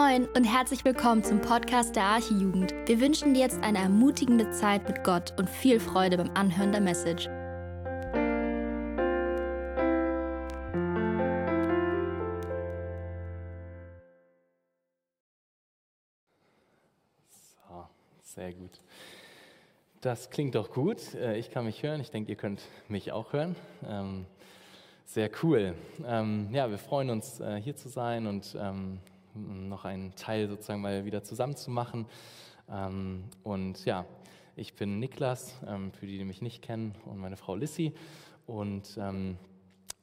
Moin und herzlich willkommen zum Podcast der Archijugend. Wir wünschen dir jetzt eine ermutigende Zeit mit Gott und viel Freude beim Anhören der Message. So, sehr gut. Das klingt doch gut. Äh, ich kann mich hören. Ich denke, ihr könnt mich auch hören. Ähm, sehr cool. Ähm, ja, wir freuen uns, äh, hier zu sein und ähm, noch einen Teil sozusagen mal wieder zusammenzumachen. Ähm, und ja, ich bin Niklas, ähm, für die, die mich nicht kennen, und meine Frau Lissy. Und ähm,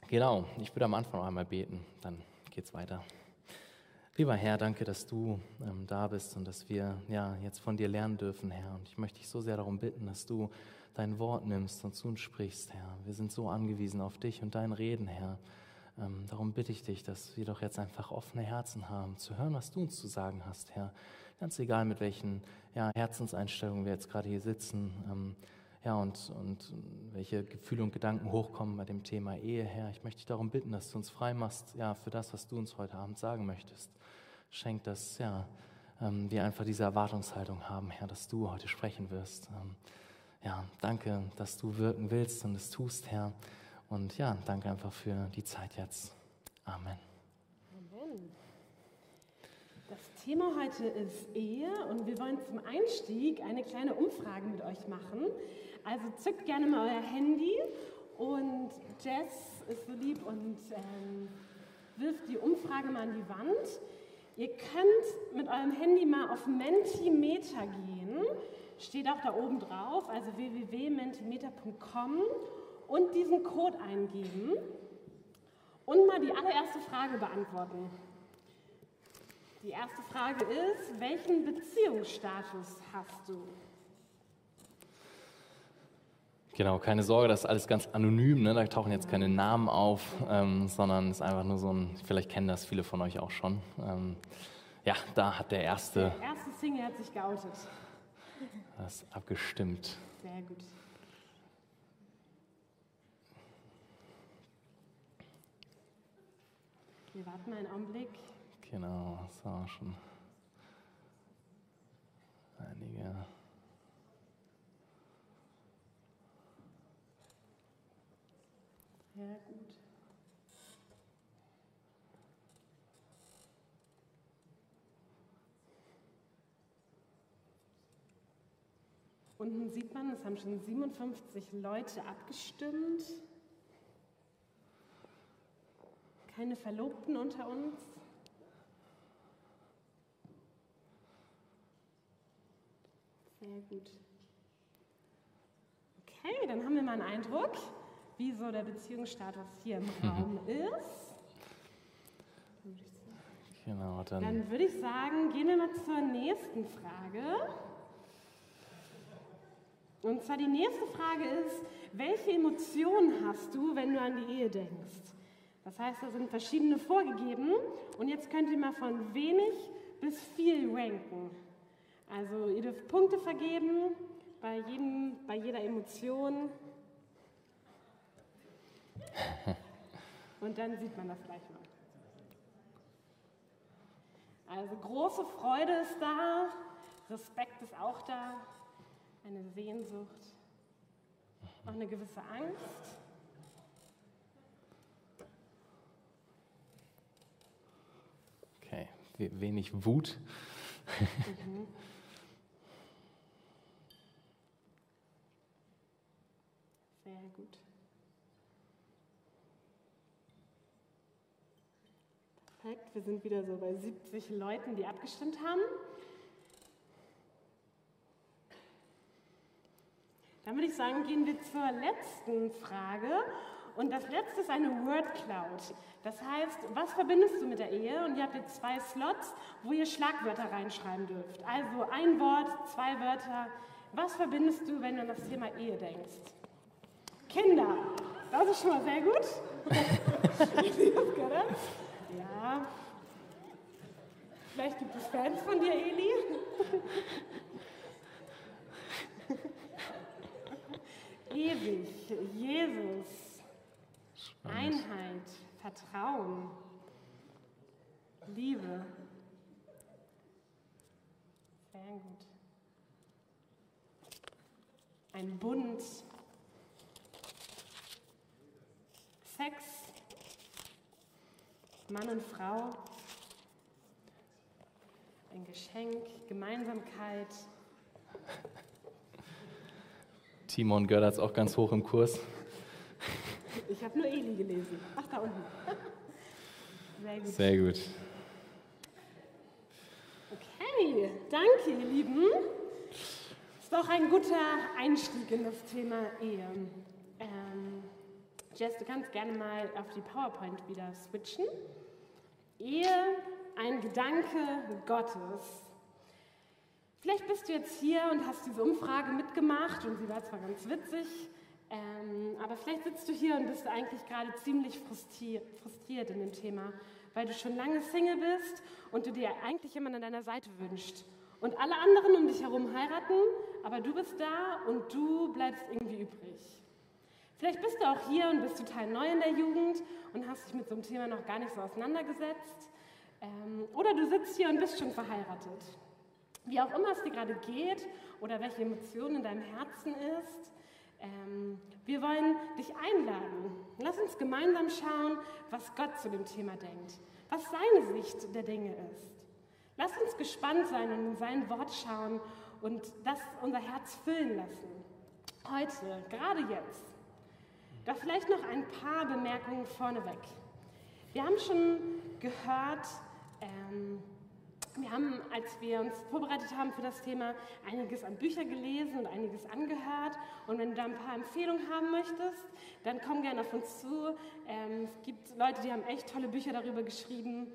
genau, ich würde am Anfang noch einmal beten, dann geht's weiter. Lieber Herr, danke, dass du ähm, da bist und dass wir ja, jetzt von dir lernen dürfen, Herr. Und ich möchte dich so sehr darum bitten, dass du dein Wort nimmst und zu uns sprichst, Herr. Wir sind so angewiesen auf dich und dein Reden, Herr. Ähm, darum bitte ich dich, dass wir doch jetzt einfach offene Herzen haben, zu hören, was du uns zu sagen hast, Herr. Ganz egal, mit welchen ja, Herzenseinstellungen wir jetzt gerade hier sitzen. Ähm, ja, und, und welche Gefühle und Gedanken hochkommen bei dem Thema Ehe, Herr. Ich möchte dich darum bitten, dass du uns frei machst, ja, für das, was du uns heute Abend sagen möchtest. Schenk, dass, ja, ähm, wir einfach diese Erwartungshaltung haben, Herr, dass du heute sprechen wirst. Ähm, ja, danke, dass du wirken willst und es tust, Herr. Und ja, danke einfach für die Zeit jetzt. Amen. Amen. Das Thema heute ist Ehe und wir wollen zum Einstieg eine kleine Umfrage mit euch machen. Also zückt gerne mal euer Handy und Jess ist so lieb und ähm, wirft die Umfrage mal an die Wand. Ihr könnt mit eurem Handy mal auf Mentimeter gehen, steht auch da oben drauf, also www.mentimeter.com und diesen Code eingeben und mal die allererste Frage beantworten. Die erste Frage ist, welchen Beziehungsstatus hast du? Genau, keine Sorge, das ist alles ganz anonym, ne? da tauchen jetzt keine Namen auf, ähm, sondern es ist einfach nur so ein, vielleicht kennen das viele von euch auch schon. Ähm, ja, da hat der erste... Der erste Single hat sich geoutet. Das ist abgestimmt. Sehr gut. Wir warten einen Augenblick. Genau, das war schon einige. Sehr gut. Unten sieht man, es haben schon 57 Leute abgestimmt. Keine Verlobten unter uns? Sehr gut. Okay, dann haben wir mal einen Eindruck, wie so der Beziehungsstatus hier im. Raum ist. Genau, dann, dann würde ich sagen, gehen wir mal zur nächsten Frage. Und zwar die nächste Frage ist, welche Emotionen hast du, wenn du an die Ehe denkst? Das heißt, da sind verschiedene vorgegeben und jetzt könnt ihr mal von wenig bis viel ranken. Also ihr dürft Punkte vergeben bei, jedem, bei jeder Emotion. Und dann sieht man das gleich mal. Also große Freude ist da, Respekt ist auch da, eine Sehnsucht, auch eine gewisse Angst. Okay, wenig Wut. Mhm. Sehr gut. Perfekt, wir sind wieder so bei 70 Leuten, die abgestimmt haben. Dann würde ich sagen, gehen wir zur letzten Frage. Und das letzte ist eine Word Cloud. Das heißt, was verbindest du mit der Ehe? Und ihr habt jetzt zwei Slots, wo ihr Schlagwörter reinschreiben dürft. Also ein Wort, zwei Wörter. Was verbindest du, wenn du an das Thema Ehe denkst? Kinder. Das ist schon mal sehr gut. ja. Vielleicht gibt es Fans von dir, Eli. Ewig, Jesus, Einheit, Vertrauen, Liebe, Sehr gut. Ein Bund. Sex. Mann und Frau. Ein Geschenk, Gemeinsamkeit. Timon Görder ist auch ganz hoch im Kurs. Ich habe nur Eli gelesen. Ach, da unten. Sehr gut. Sehr gut. Okay, danke, ihr Lieben. Ist doch ein guter Einstieg in das Thema Ehe. Ähm, Jess, du kannst gerne mal auf die PowerPoint wieder switchen. Ehe, ein Gedanke Gottes. Vielleicht bist du jetzt hier und hast diese Umfrage mitgemacht und sie war zwar ganz witzig, ähm, aber vielleicht sitzt du hier und bist eigentlich gerade ziemlich frustriert, in dem Thema, weil du schon lange Single bist und du dir eigentlich jemanden an deiner Seite wünschst. Und alle anderen um dich herum heiraten, aber du bist da und du bleibst irgendwie übrig. Vielleicht bist du auch hier und bist total neu in der Jugend und hast dich mit so einem Thema noch gar nicht so auseinandergesetzt. Ähm, oder du sitzt hier und bist schon verheiratet. Wie auch immer es dir gerade geht oder welche Emotion in deinem Herzen ist, ähm, wir wollen dich einladen. Lass uns gemeinsam schauen, was Gott zu dem Thema denkt, was seine Sicht der Dinge ist. Lass uns gespannt sein und in sein Wort schauen und das unser Herz füllen lassen. Heute, gerade jetzt. Doch vielleicht noch ein paar Bemerkungen vorneweg. Wir haben schon gehört, ähm, wir haben, als wir uns vorbereitet haben für das Thema, einiges an Bücher gelesen und einiges angehört. Und wenn du da ein paar Empfehlungen haben möchtest, dann komm gerne auf uns zu. Ähm, es gibt Leute, die haben echt tolle Bücher darüber geschrieben.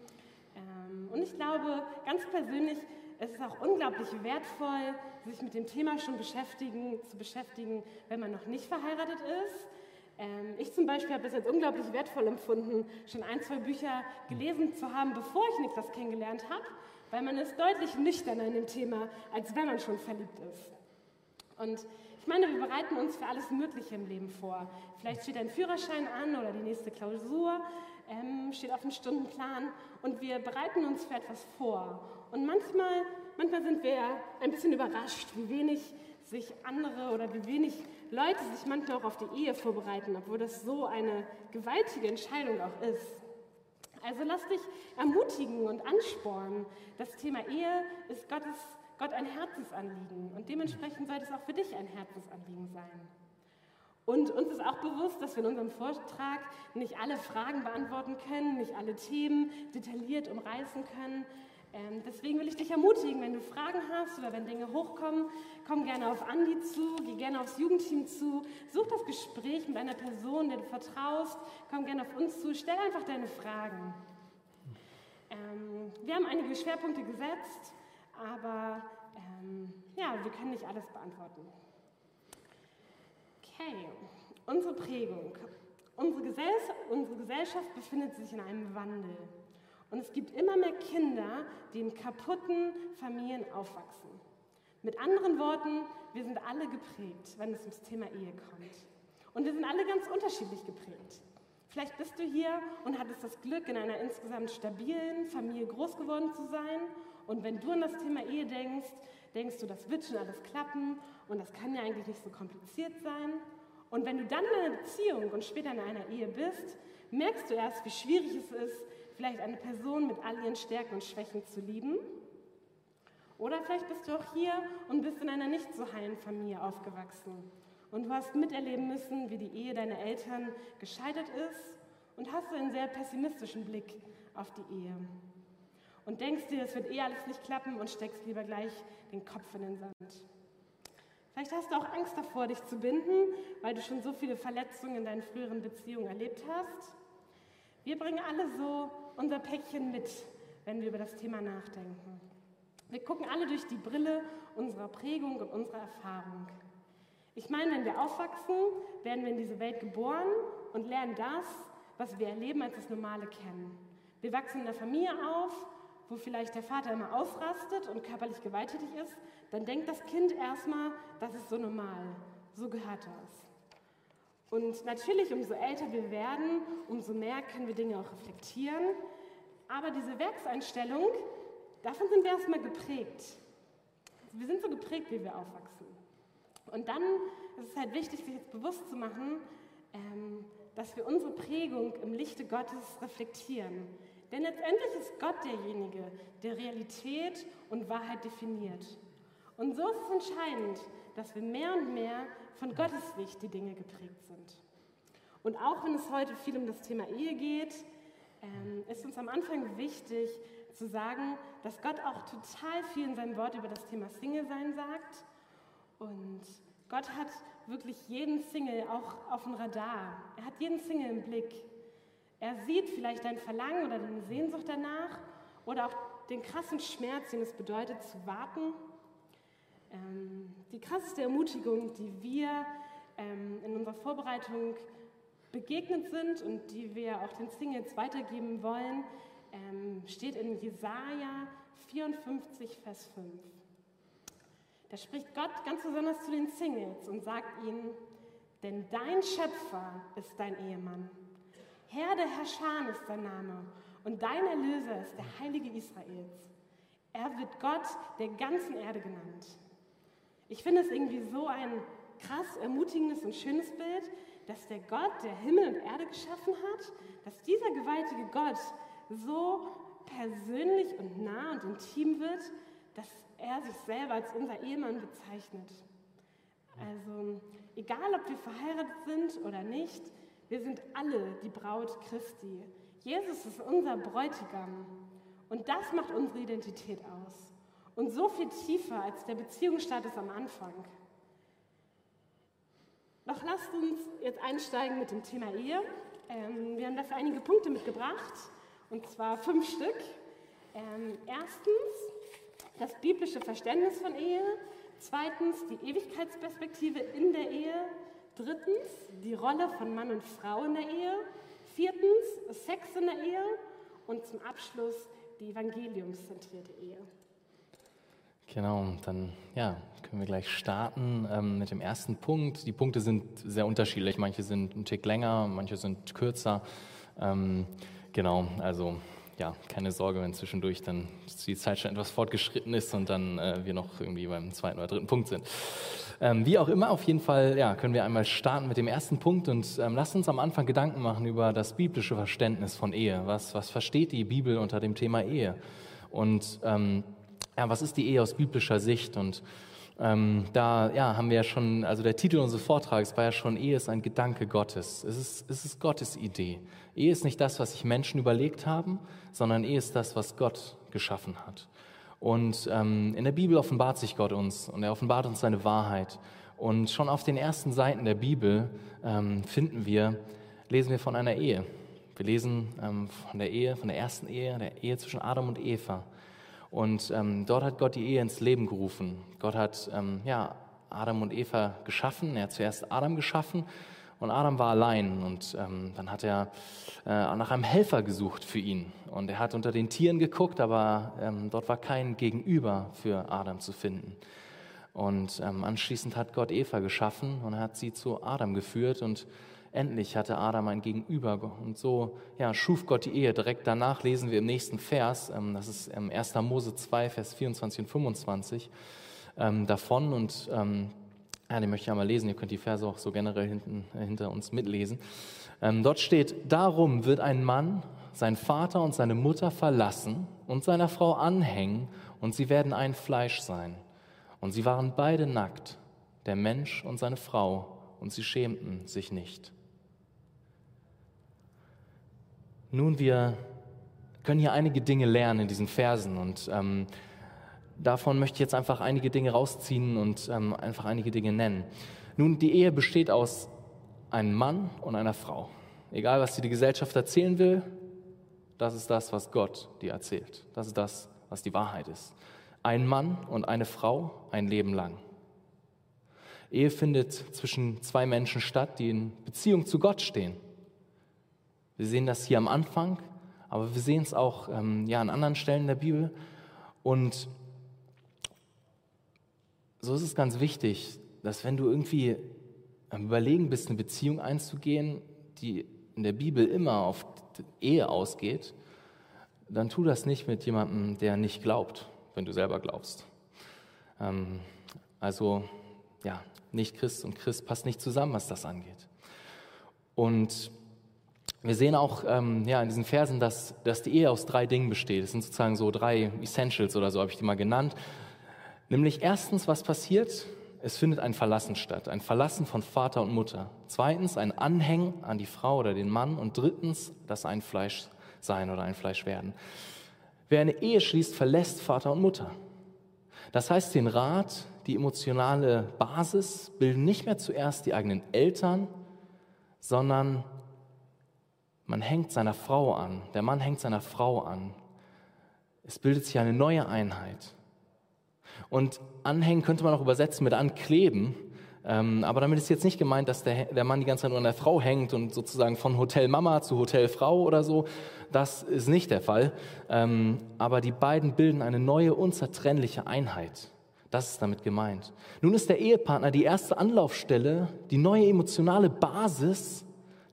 Ähm, und ich glaube, ganz persönlich, es ist auch unglaublich wertvoll, sich mit dem Thema schon beschäftigen, zu beschäftigen, wenn man noch nicht verheiratet ist. Ähm, ich zum Beispiel habe es jetzt unglaublich wertvoll empfunden, schon ein, zwei Bücher gelesen zu haben, bevor ich Niklas kennengelernt habe weil man ist deutlich nüchterner in dem Thema, als wenn man schon verliebt ist. Und ich meine, wir bereiten uns für alles Mögliche im Leben vor. Vielleicht steht ein Führerschein an oder die nächste Klausur ähm, steht auf dem Stundenplan und wir bereiten uns für etwas vor. Und manchmal, manchmal sind wir ein bisschen überrascht, wie wenig sich andere oder wie wenig Leute sich manchmal auch auf die Ehe vorbereiten, obwohl das so eine gewaltige Entscheidung auch ist. Also lass dich ermutigen und anspornen. Das Thema Ehe ist Gottes, Gott ein Herzensanliegen und dementsprechend sollte es auch für dich ein Herzensanliegen sein. Und uns ist auch bewusst, dass wir in unserem Vortrag nicht alle Fragen beantworten können, nicht alle Themen detailliert umreißen können. Ähm, deswegen will ich dich ermutigen, wenn du Fragen hast oder wenn Dinge hochkommen, komm gerne auf Andi zu, geh gerne aufs Jugendteam zu, such das Gespräch mit einer Person, der du vertraust, komm gerne auf uns zu, stell einfach deine Fragen. Ähm, wir haben einige Schwerpunkte gesetzt, aber ähm, ja, wir können nicht alles beantworten. Okay, unsere Prägung. Unsere, Gesell unsere Gesellschaft befindet sich in einem Wandel. Und es gibt immer mehr Kinder, die in kaputten Familien aufwachsen. Mit anderen Worten, wir sind alle geprägt, wenn es ums Thema Ehe kommt. Und wir sind alle ganz unterschiedlich geprägt. Vielleicht bist du hier und hattest das Glück, in einer insgesamt stabilen Familie groß geworden zu sein. Und wenn du an das Thema Ehe denkst, denkst du, das wird schon alles klappen und das kann ja eigentlich nicht so kompliziert sein. Und wenn du dann in einer Beziehung und später in einer Ehe bist, merkst du erst, wie schwierig es ist, vielleicht eine Person mit all ihren Stärken und Schwächen zu lieben. Oder vielleicht bist du auch hier und bist in einer nicht so heilen Familie aufgewachsen. Und du hast miterleben müssen, wie die Ehe deiner Eltern gescheitert ist und hast einen sehr pessimistischen Blick auf die Ehe. Und denkst dir, es wird eh alles nicht klappen und steckst lieber gleich den Kopf in den Sand. Vielleicht hast du auch Angst davor, dich zu binden, weil du schon so viele Verletzungen in deinen früheren Beziehungen erlebt hast. Wir bringen alle so unser Päckchen mit, wenn wir über das Thema nachdenken. Wir gucken alle durch die Brille unserer Prägung und unserer Erfahrung. Ich meine, wenn wir aufwachsen, werden wir in diese Welt geboren und lernen das, was wir erleben, als das Normale kennen. Wir wachsen in einer Familie auf, wo vielleicht der Vater immer ausrastet und körperlich gewalttätig ist, dann denkt das Kind erstmal, das ist so normal, so gehört das. Und natürlich, umso älter wir werden, umso mehr können wir Dinge auch reflektieren. Aber diese Werkseinstellung, davon sind wir erstmal geprägt. wir sind so geprägt, wie wir aufwachsen. Und dann ist es halt wichtig, sich jetzt bewusst zu machen, ähm, dass wir unsere Prägung im Lichte Gottes reflektieren. Denn letztendlich ist Gott derjenige, der Realität und Wahrheit definiert. Und so ist es entscheidend, dass wir mehr und mehr von Gottes Licht die Dinge geprägt sind. Und auch wenn es heute viel um das Thema Ehe geht, ähm, ist uns am Anfang wichtig zu sagen, dass Gott auch total viel in seinem Wort über das Thema Single sein sagt. Und Gott hat wirklich jeden Single auch auf dem Radar. Er hat jeden Single im Blick. Er sieht vielleicht dein Verlangen oder deine Sehnsucht danach oder auch den krassen Schmerz, den es bedeutet zu warten. Ähm, die krasseste Ermutigung, die wir ähm, in unserer Vorbereitung begegnet sind und die wir auch den Singles weitergeben wollen, ähm, steht in Jesaja 54, Vers 5. Da spricht Gott ganz besonders zu den Singles und sagt ihnen, denn dein Schöpfer ist dein Ehemann Herr der Herrscher ist sein Name und dein Erlöser ist der Heilige Israels. Er wird Gott der ganzen Erde genannt. Ich finde es irgendwie so ein krass ermutigendes und schönes Bild, dass der Gott, der Himmel und Erde geschaffen hat, dass dieser gewaltige Gott so persönlich und nah und intim wird, dass er sich selber als unser Ehemann bezeichnet. Also egal, ob wir verheiratet sind oder nicht, wir sind alle die Braut Christi. Jesus ist unser Bräutigam. Und das macht unsere Identität aus. Und so viel tiefer als der Beziehungsstatus am Anfang. Doch lasst uns jetzt einsteigen mit dem Thema Ehe. Ähm, wir haben dafür einige Punkte mitgebracht, und zwar fünf Stück. Ähm, erstens das biblische Verständnis von Ehe. Zweitens die Ewigkeitsperspektive in der Ehe. Drittens, die Rolle von Mann und Frau in der Ehe. Viertens, Sex in der Ehe. Und zum Abschluss die evangeliumszentrierte Ehe. Genau, dann ja, können wir gleich starten ähm, mit dem ersten Punkt. Die Punkte sind sehr unterschiedlich. Manche sind ein Tick länger, manche sind kürzer. Ähm, genau, also ja, keine Sorge, wenn zwischendurch dann die Zeit schon etwas fortgeschritten ist und dann äh, wir noch irgendwie beim zweiten oder dritten Punkt sind. Ähm, wie auch immer, auf jeden Fall ja, können wir einmal starten mit dem ersten Punkt und ähm, lasst uns am Anfang Gedanken machen über das biblische Verständnis von Ehe. Was, was versteht die Bibel unter dem Thema Ehe? Und ähm, ja, was ist die Ehe aus biblischer Sicht? Und ähm, da ja, haben wir ja schon, also der Titel unseres Vortrags war ja schon, Ehe ist ein Gedanke Gottes. Es ist, es ist Gottes Idee. Ehe ist nicht das, was sich Menschen überlegt haben, sondern Ehe ist das, was Gott geschaffen hat. Und ähm, in der Bibel offenbart sich Gott uns und er offenbart uns seine Wahrheit. Und schon auf den ersten Seiten der Bibel ähm, finden wir, lesen wir von einer Ehe. Wir lesen ähm, von der Ehe, von der ersten Ehe, der Ehe zwischen Adam und Eva. Und ähm, dort hat Gott die Ehe ins Leben gerufen. Gott hat ähm, ja, Adam und Eva geschaffen. Er hat zuerst Adam geschaffen und Adam war allein. Und ähm, dann hat er äh, nach einem Helfer gesucht für ihn. Und er hat unter den Tieren geguckt, aber ähm, dort war kein Gegenüber für Adam zu finden. Und ähm, anschließend hat Gott Eva geschaffen und hat sie zu Adam geführt und Endlich hatte Adam ein Gegenüber und so ja, schuf Gott die Ehe. Direkt danach lesen wir im nächsten Vers, ähm, das ist 1. Mose 2, Vers 24 und 25 ähm, davon und ähm, ja, den möchte ich einmal lesen. Ihr könnt die Verse auch so generell hinten, äh, hinter uns mitlesen. Dort steht, darum wird ein Mann seinen Vater und seine Mutter verlassen und seiner Frau anhängen und sie werden ein Fleisch sein. Und sie waren beide nackt, der Mensch und seine Frau, und sie schämten sich nicht. Nun, wir können hier einige Dinge lernen in diesen Versen und ähm, davon möchte ich jetzt einfach einige Dinge rausziehen und ähm, einfach einige Dinge nennen. Nun, die Ehe besteht aus einem Mann und einer Frau. Egal, was dir die Gesellschaft erzählen will, das ist das, was Gott dir erzählt. Das ist das, was die Wahrheit ist. Ein Mann und eine Frau ein Leben lang. Ehe findet zwischen zwei Menschen statt, die in Beziehung zu Gott stehen. Wir sehen das hier am Anfang, aber wir sehen es auch ähm, ja, an anderen Stellen der Bibel. Und so ist es ganz wichtig, dass wenn du irgendwie am Überlegen bist, eine Beziehung einzugehen, die in der Bibel immer auf Ehe ausgeht, dann tu das nicht mit jemandem, der nicht glaubt, wenn du selber glaubst. Ähm, also ja, nicht Christ und Christ passt nicht zusammen, was das angeht. Und wir sehen auch ähm, ja, in diesen Versen, dass, dass die Ehe aus drei Dingen besteht. Es sind sozusagen so drei Essentials oder so, habe ich die mal genannt. Nämlich erstens, was passiert? Es findet ein Verlassen statt, ein Verlassen von Vater und Mutter. Zweitens, ein Anhängen an die Frau oder den Mann. Und drittens, das ein Fleisch sein oder ein Fleisch werden. Wer eine Ehe schließt, verlässt Vater und Mutter. Das heißt, den Rat, die emotionale Basis bilden nicht mehr zuerst die eigenen Eltern, sondern man hängt seiner Frau an, der Mann hängt seiner Frau an. Es bildet sich eine neue Einheit. Und anhängen könnte man auch übersetzen mit ankleben. Ähm, aber damit ist jetzt nicht gemeint, dass der, der Mann die ganze Zeit nur an der Frau hängt und sozusagen von Hotel Mama zu Hotel Frau oder so. Das ist nicht der Fall. Ähm, aber die beiden bilden eine neue, unzertrennliche Einheit. Das ist damit gemeint. Nun ist der Ehepartner die erste Anlaufstelle, die neue emotionale Basis,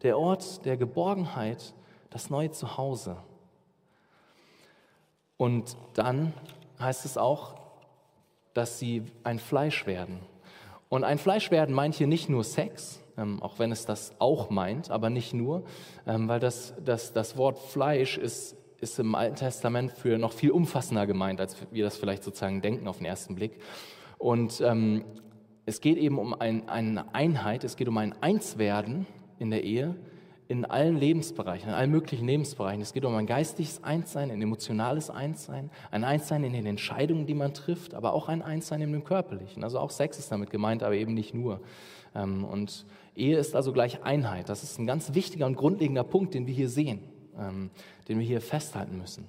der Ort der Geborgenheit, das neue Zuhause. Und dann heißt es auch, dass sie ein Fleisch werden. Und ein Fleisch werden meint hier nicht nur Sex, ähm, auch wenn es das auch meint, aber nicht nur, ähm, weil das, das, das Wort Fleisch ist, ist im Alten Testament für noch viel umfassender gemeint, als wir das vielleicht sozusagen denken auf den ersten Blick. Und ähm, es geht eben um ein, eine Einheit, es geht um ein Einswerden in der Ehe, in allen Lebensbereichen, in allen möglichen Lebensbereichen. Es geht um ein geistliches Einssein, ein emotionales Einssein, ein Einssein in den Entscheidungen, die man trifft, aber auch ein Einssein in dem Körperlichen. Also auch Sex ist damit gemeint, aber eben nicht nur. Ähm, und Ehe ist also gleich Einheit. Das ist ein ganz wichtiger und grundlegender Punkt, den wir hier sehen, ähm, den wir hier festhalten müssen.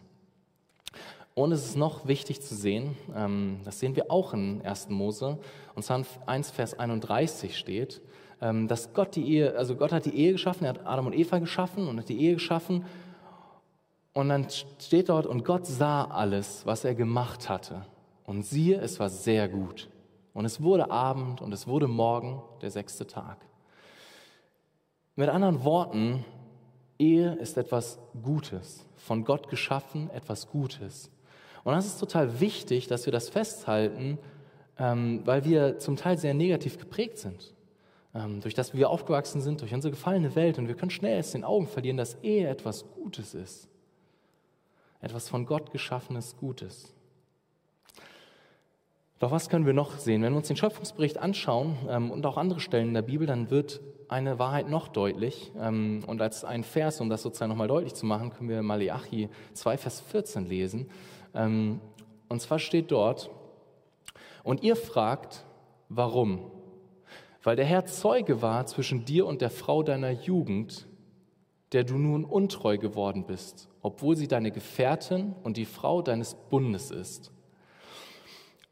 Und es ist noch wichtig zu sehen, ähm, das sehen wir auch in 1. Mose, und zwar in 1 Vers 31 steht, dass Gott die Ehe, also Gott hat die Ehe geschaffen, er hat Adam und Eva geschaffen und hat die Ehe geschaffen. Und dann steht dort, und Gott sah alles, was er gemacht hatte. Und siehe, es war sehr gut. Und es wurde Abend und es wurde Morgen, der sechste Tag. Mit anderen Worten, Ehe ist etwas Gutes, von Gott geschaffen, etwas Gutes. Und das ist total wichtig, dass wir das festhalten, ähm, weil wir zum Teil sehr negativ geprägt sind ähm, durch das wir aufgewachsen sind, durch unsere gefallene Welt. Und wir können schnell aus den Augen verlieren, dass Ehe etwas Gutes ist. Etwas von Gott geschaffenes Gutes. Doch was können wir noch sehen? Wenn wir uns den Schöpfungsbericht anschauen ähm, und auch andere Stellen in der Bibel, dann wird eine Wahrheit noch deutlich. Ähm, und als ein Vers, um das sozusagen nochmal deutlich zu machen, können wir Malachi 2, Vers 14 lesen. Ähm, und zwar steht dort, und ihr fragt, warum? Weil der Herr Zeuge war zwischen dir und der Frau deiner Jugend, der du nun untreu geworden bist, obwohl sie deine Gefährtin und die Frau deines Bundes ist.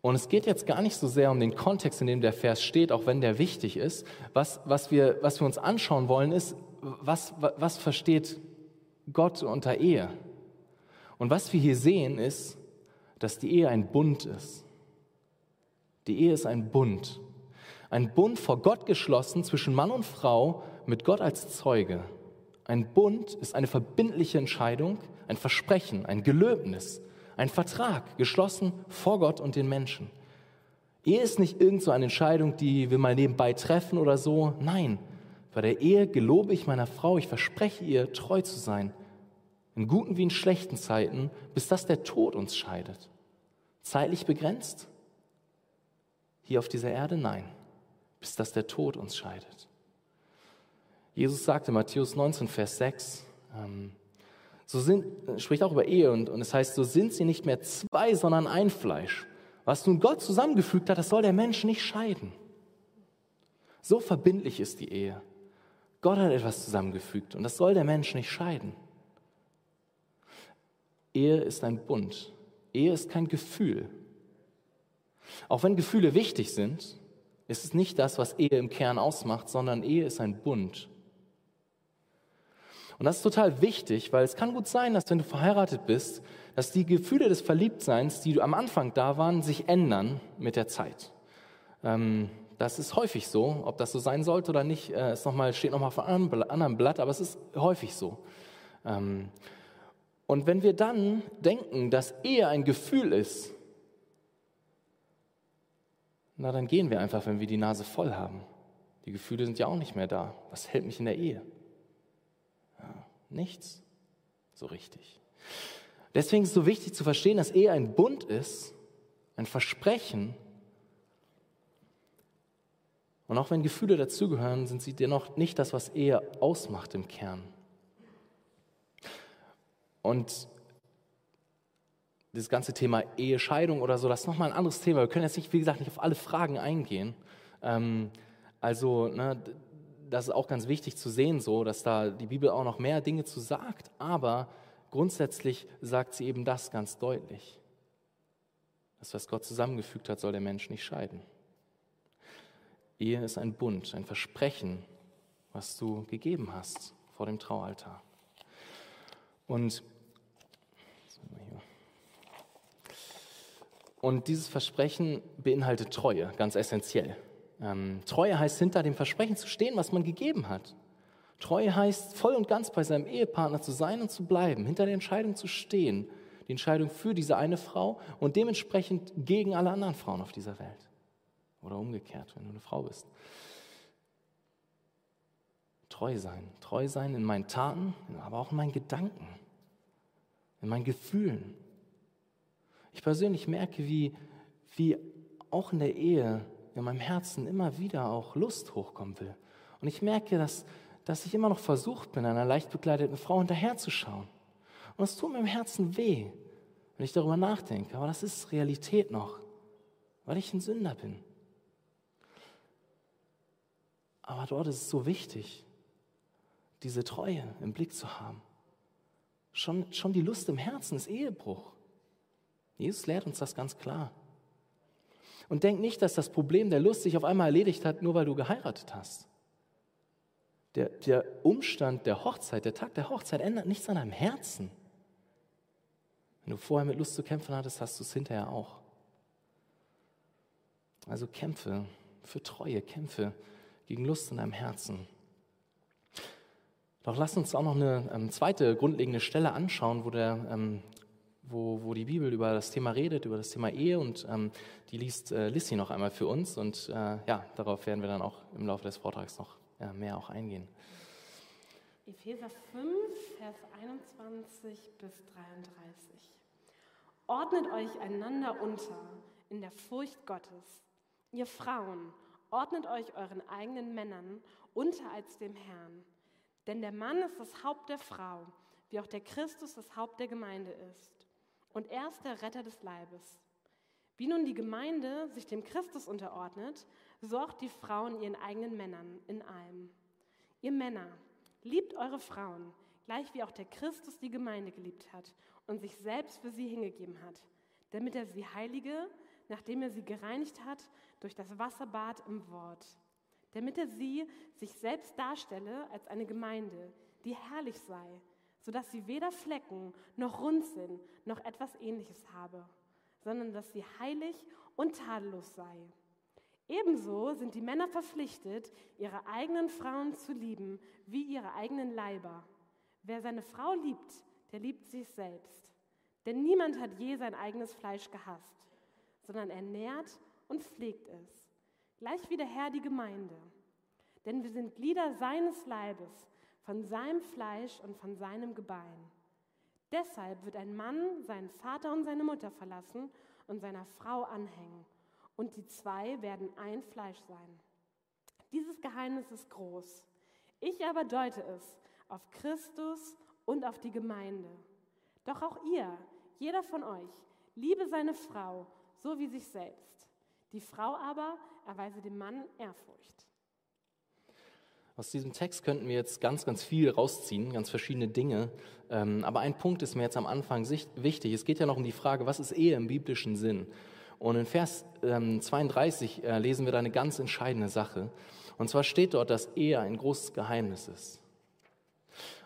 Und es geht jetzt gar nicht so sehr um den Kontext, in dem der Vers steht, auch wenn der wichtig ist. Was, was, wir, was wir uns anschauen wollen, ist, was, was versteht Gott unter Ehe? Und was wir hier sehen, ist, dass die Ehe ein Bund ist. Die Ehe ist ein Bund. Ein Bund vor Gott geschlossen zwischen Mann und Frau mit Gott als Zeuge. Ein Bund ist eine verbindliche Entscheidung, ein Versprechen, ein Gelöbnis, ein Vertrag, geschlossen vor Gott und den Menschen. Ehe ist nicht irgend so eine Entscheidung, die wir mal nebenbei treffen oder so. Nein, bei der Ehe gelobe ich meiner Frau, ich verspreche ihr, treu zu sein. In guten wie in schlechten Zeiten, bis dass der Tod uns scheidet. Zeitlich begrenzt? Hier auf dieser Erde? Nein bis dass der Tod uns scheidet. Jesus sagte Matthäus 19, Vers 6, ähm, so sind, spricht auch über Ehe und, und es heißt, so sind sie nicht mehr zwei, sondern ein Fleisch. Was nun Gott zusammengefügt hat, das soll der Mensch nicht scheiden. So verbindlich ist die Ehe. Gott hat etwas zusammengefügt und das soll der Mensch nicht scheiden. Ehe ist ein Bund. Ehe ist kein Gefühl. Auch wenn Gefühle wichtig sind, es ist nicht das, was Ehe im Kern ausmacht, sondern Ehe ist ein Bund. Und das ist total wichtig, weil es kann gut sein, dass wenn du verheiratet bist, dass die Gefühle des Verliebtseins, die am Anfang da waren, sich ändern mit der Zeit. Ähm, das ist häufig so. Ob das so sein sollte oder nicht, äh, ist noch mal, steht nochmal auf einem anderen Blatt, aber es ist häufig so. Ähm, und wenn wir dann denken, dass Ehe ein Gefühl ist, Na, dann gehen wir einfach, wenn wir die Nase voll haben. Die Gefühle sind ja auch nicht mehr da. Was hält mich in der Ehe? Ja, nichts. So richtig. Deswegen ist es so wichtig zu verstehen, dass Ehe ein Bund ist, ein Versprechen. Und auch wenn Gefühle dazugehören, sind sie dennoch nicht das, was Ehe ausmacht im Kern. Und das ganze Thema Ehescheidung oder so, das ist nochmal ein anderes Thema. Wir können jetzt nicht, wie gesagt, nicht auf alle Fragen eingehen. Ähm, also, ne, das ist auch ganz wichtig zu sehen, so, dass da die Bibel auch noch mehr Dinge zu sagt, aber grundsätzlich sagt sie eben das ganz deutlich. Das, was Gott zusammengefügt hat, soll der Mensch nicht scheiden. Ehe ist ein Bund, ein Versprechen, was du gegeben hast vor dem Traualtar. Und Und dieses Versprechen beinhaltet Treue, ganz essentiell. Ähm, Treue heißt, hinter dem Versprechen zu stehen, was man gegeben hat. Treue heißt, voll und ganz bei seinem Ehepartner zu sein und zu bleiben, hinter der Entscheidung zu stehen, die Entscheidung für diese eine Frau und dementsprechend gegen alle anderen Frauen auf dieser Welt. Oder umgekehrt, wenn du eine Frau bist. Treu sein, treu sein in meinen Taten, aber auch in meinen Gedanken, in meinen Gefühlen, ich persönlich merke, wie, wie auch in der Ehe in meinem Herzen immer wieder auch Lust hochkommen will. Und ich merke, dass, dass ich immer noch versucht bin, einer leicht bekleideten Frau hinterherzuschauen. Und es tut mir im Herzen weh, wenn ich darüber nachdenke. Aber das ist Realität noch, weil ich ein Sünder bin. Aber dort ist es so wichtig, diese Treue im Blick zu haben. Schon, schon die Lust im Herzen ist Ehebruch. Jesus lehrt uns das ganz klar. Und denk nicht, dass das Problem der Lust sich auf einmal erledigt hat, nur weil du geheiratet hast. Der, der Umstand der Hochzeit, der Tag der Hochzeit ändert nichts an deinem Herzen. Wenn du vorher mit Lust zu kämpfen hattest, hast du es hinterher auch. Also kämpfe für Treue, kämpfe gegen Lust in deinem Herzen. Doch lass uns auch noch eine ähm, zweite grundlegende Stelle anschauen, wo der ähm, wo, wo die Bibel über das Thema redet, über das Thema Ehe und ähm, die liest äh, Lissy noch einmal für uns und äh, ja, darauf werden wir dann auch im Laufe des Vortrags noch äh, mehr auch eingehen. Epheser 5, Vers 21 bis 33. Ordnet euch einander unter in der Furcht Gottes. Ihr Frauen, ordnet euch euren eigenen Männern unter als dem Herrn. Denn der Mann ist das Haupt der Frau, wie auch der Christus das Haupt der Gemeinde ist und er ist der Retter des Leibes. Wie nun die Gemeinde sich dem Christus unterordnet, so auch die Frauen ihren eigenen Männern in allem. Ihr Männer, liebt eure Frauen, gleich wie auch der Christus die Gemeinde geliebt hat und sich selbst für sie hingegeben hat, damit er sie heilige, nachdem er sie gereinigt hat durch das Wasserbad im Wort, damit er sie sich selbst darstelle als eine Gemeinde, die herrlich sei, sodass sie weder Flecken noch rund sind noch etwas ähnliches habe, sondern dass sie heilig und tadellos sei. Ebenso sind die Männer verpflichtet, ihre eigenen Frauen zu lieben wie ihre eigenen Leiber. Wer seine Frau liebt, der liebt sich selbst. Denn niemand hat je sein eigenes Fleisch gehasst, sondern er nährt und pflegt es, gleich wie der Herr die Gemeinde. Denn wir sind Glieder seines Leibes, von seinem Fleisch und von seinem Gebein. Deshalb wird ein Mann seinen Vater und seine Mutter verlassen und seiner Frau anhängen, und die zwei werden ein Fleisch sein. Dieses Geheimnis ist groß. Ich aber deute es auf Christus und auf die Gemeinde. Doch auch ihr, jeder von euch, liebe seine Frau so wie sich selbst. Die Frau aber erweise dem Mann Ehrfurcht. Aus diesem Text könnten wir jetzt ganz, ganz viel rausziehen, ganz verschiedene Dinge. Ähm, aber ein Punkt ist mir jetzt am Anfang wichtig. Es geht ja noch um die Frage, was ist Ehe im biblischen Sinn? Und in Vers 32 ähm, äh, lesen wir da eine ganz entscheidende Sache. Und zwar steht dort, dass Ehe ein großes Geheimnis ist.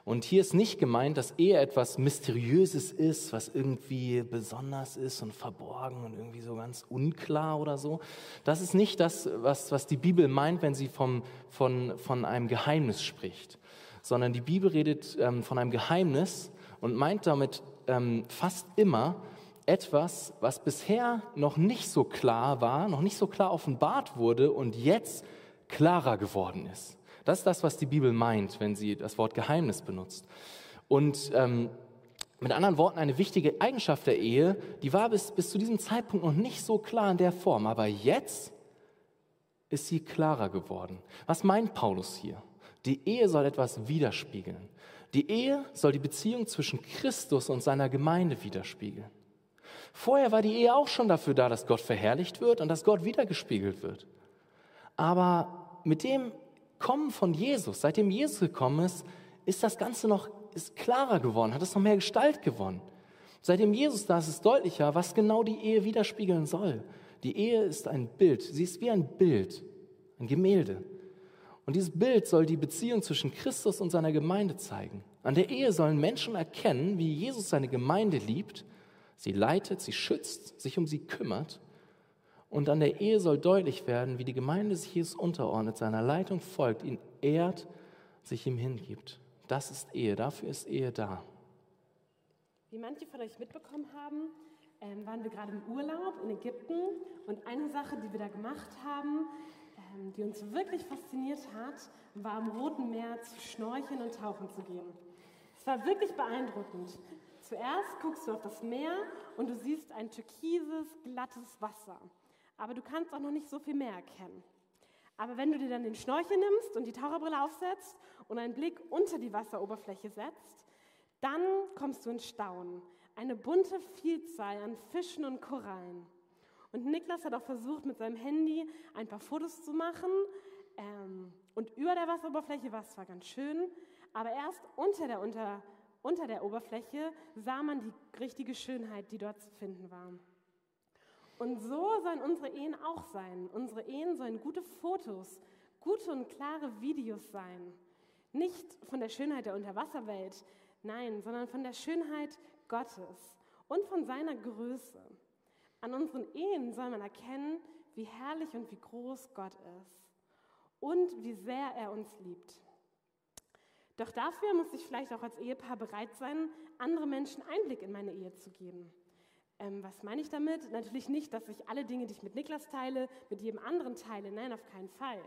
Und hier ist nicht gemeint, dass Ehe etwas Mysteriöses ist, was irgendwie besonders ist und verborgen und irgendwie so ganz unklar oder so. Das ist nicht das, was, was die Bibel meint, wenn sie vom, von, von einem Geheimnis spricht, sondern die Bibel redet ähm, von einem Geheimnis und meint damit ähm, fast immer, etwas, was bisher noch nicht so klar war, noch nicht so klar offenbart wurde und jetzt klarer geworden ist. Das ist das, was die Bibel meint, wenn sie das Wort Geheimnis benutzt. Und ähm, mit anderen Worten, eine wichtige Eigenschaft der Ehe, die war bis, bis zu diesem Zeitpunkt noch nicht so klar in der Form, aber jetzt ist sie klarer geworden. Was meint Paulus hier? Die Ehe soll etwas widerspiegeln. Die Ehe soll die Beziehung zwischen Christus und seiner Gemeinde widerspiegeln. Vorher war die Ehe auch schon dafür da, dass Gott verherrlicht wird und dass Gott wiedergespiegelt wird. Aber mit dem Kommen von Jesus, seitdem Jesus gekommen ist, ist das Ganze noch ist klarer geworden, hat es noch mehr Gestalt gewonnen. Seitdem Jesus da ist, ist deutlicher, was genau die Ehe widerspiegeln soll. Die Ehe ist ein Bild, sie ist wie ein Bild, ein Gemälde. Und dieses Bild soll die Beziehung zwischen Christus und seiner Gemeinde zeigen. An der Ehe sollen Menschen erkennen, wie Jesus seine Gemeinde liebt, sie leitet, sie schützt, sich um sie kümmert und an der Ehe soll deutlich werden, wie die Gemeinde sich Jesus unterordnet, seiner Leitung folgt, ihn ehrt, sich ihm hingibt. Das ist Ehe, dafür ist Ehe da. Wie manche von euch mitbekommen haben, ähm, waren wir gerade im Urlaub in Ägypten und eine Sache, die wir da gemacht haben, ähm, die uns wirklich fasziniert hat, war am Roten Meer zu schnorcheln und tauchen zu gehen. Es war wirklich beeindruckend. Zuerst guckst du auf das Meer und du siehst ein türkises, glattes Wasser aber du kannst auch noch nicht so viel mehr erkennen. Aber wenn du dir dann den Schnorchel nimmst und die Taucherbrille aufsetzt und einen Blick unter die Wasseroberfläche setzt, dann kommst du in Staunen. Eine bunte Vielzahl an Fischen und Korallen. Und Niklas hat auch versucht, mit seinem Handy ein paar Fotos zu machen. Ähm, und über der Wasseroberfläche war es zwar ganz schön, aber erst unter der, unter, unter der Oberfläche sah man die richtige Schönheit, die dort zu finden war. Und so sollen unsere Ehen auch sein. Unsere Ehen sollen gute Fotos, gute und klare Videos sein. Nicht von der Schönheit der Unterwasserwelt, nein, sondern von der Schönheit Gottes und von seiner Größe. An unseren Ehen soll man erkennen, wie herrlich und wie groß Gott ist und wie sehr er uns liebt. Doch dafür muss ich vielleicht auch als Ehepaar bereit sein, andere Menschen Einblick in meine Ehe zu geben. Ähm, was meine ich damit? Natürlich nicht, dass ich alle Dinge, die ich mit Niklas teile, mit jedem anderen teile. Nein, auf keinen Fall.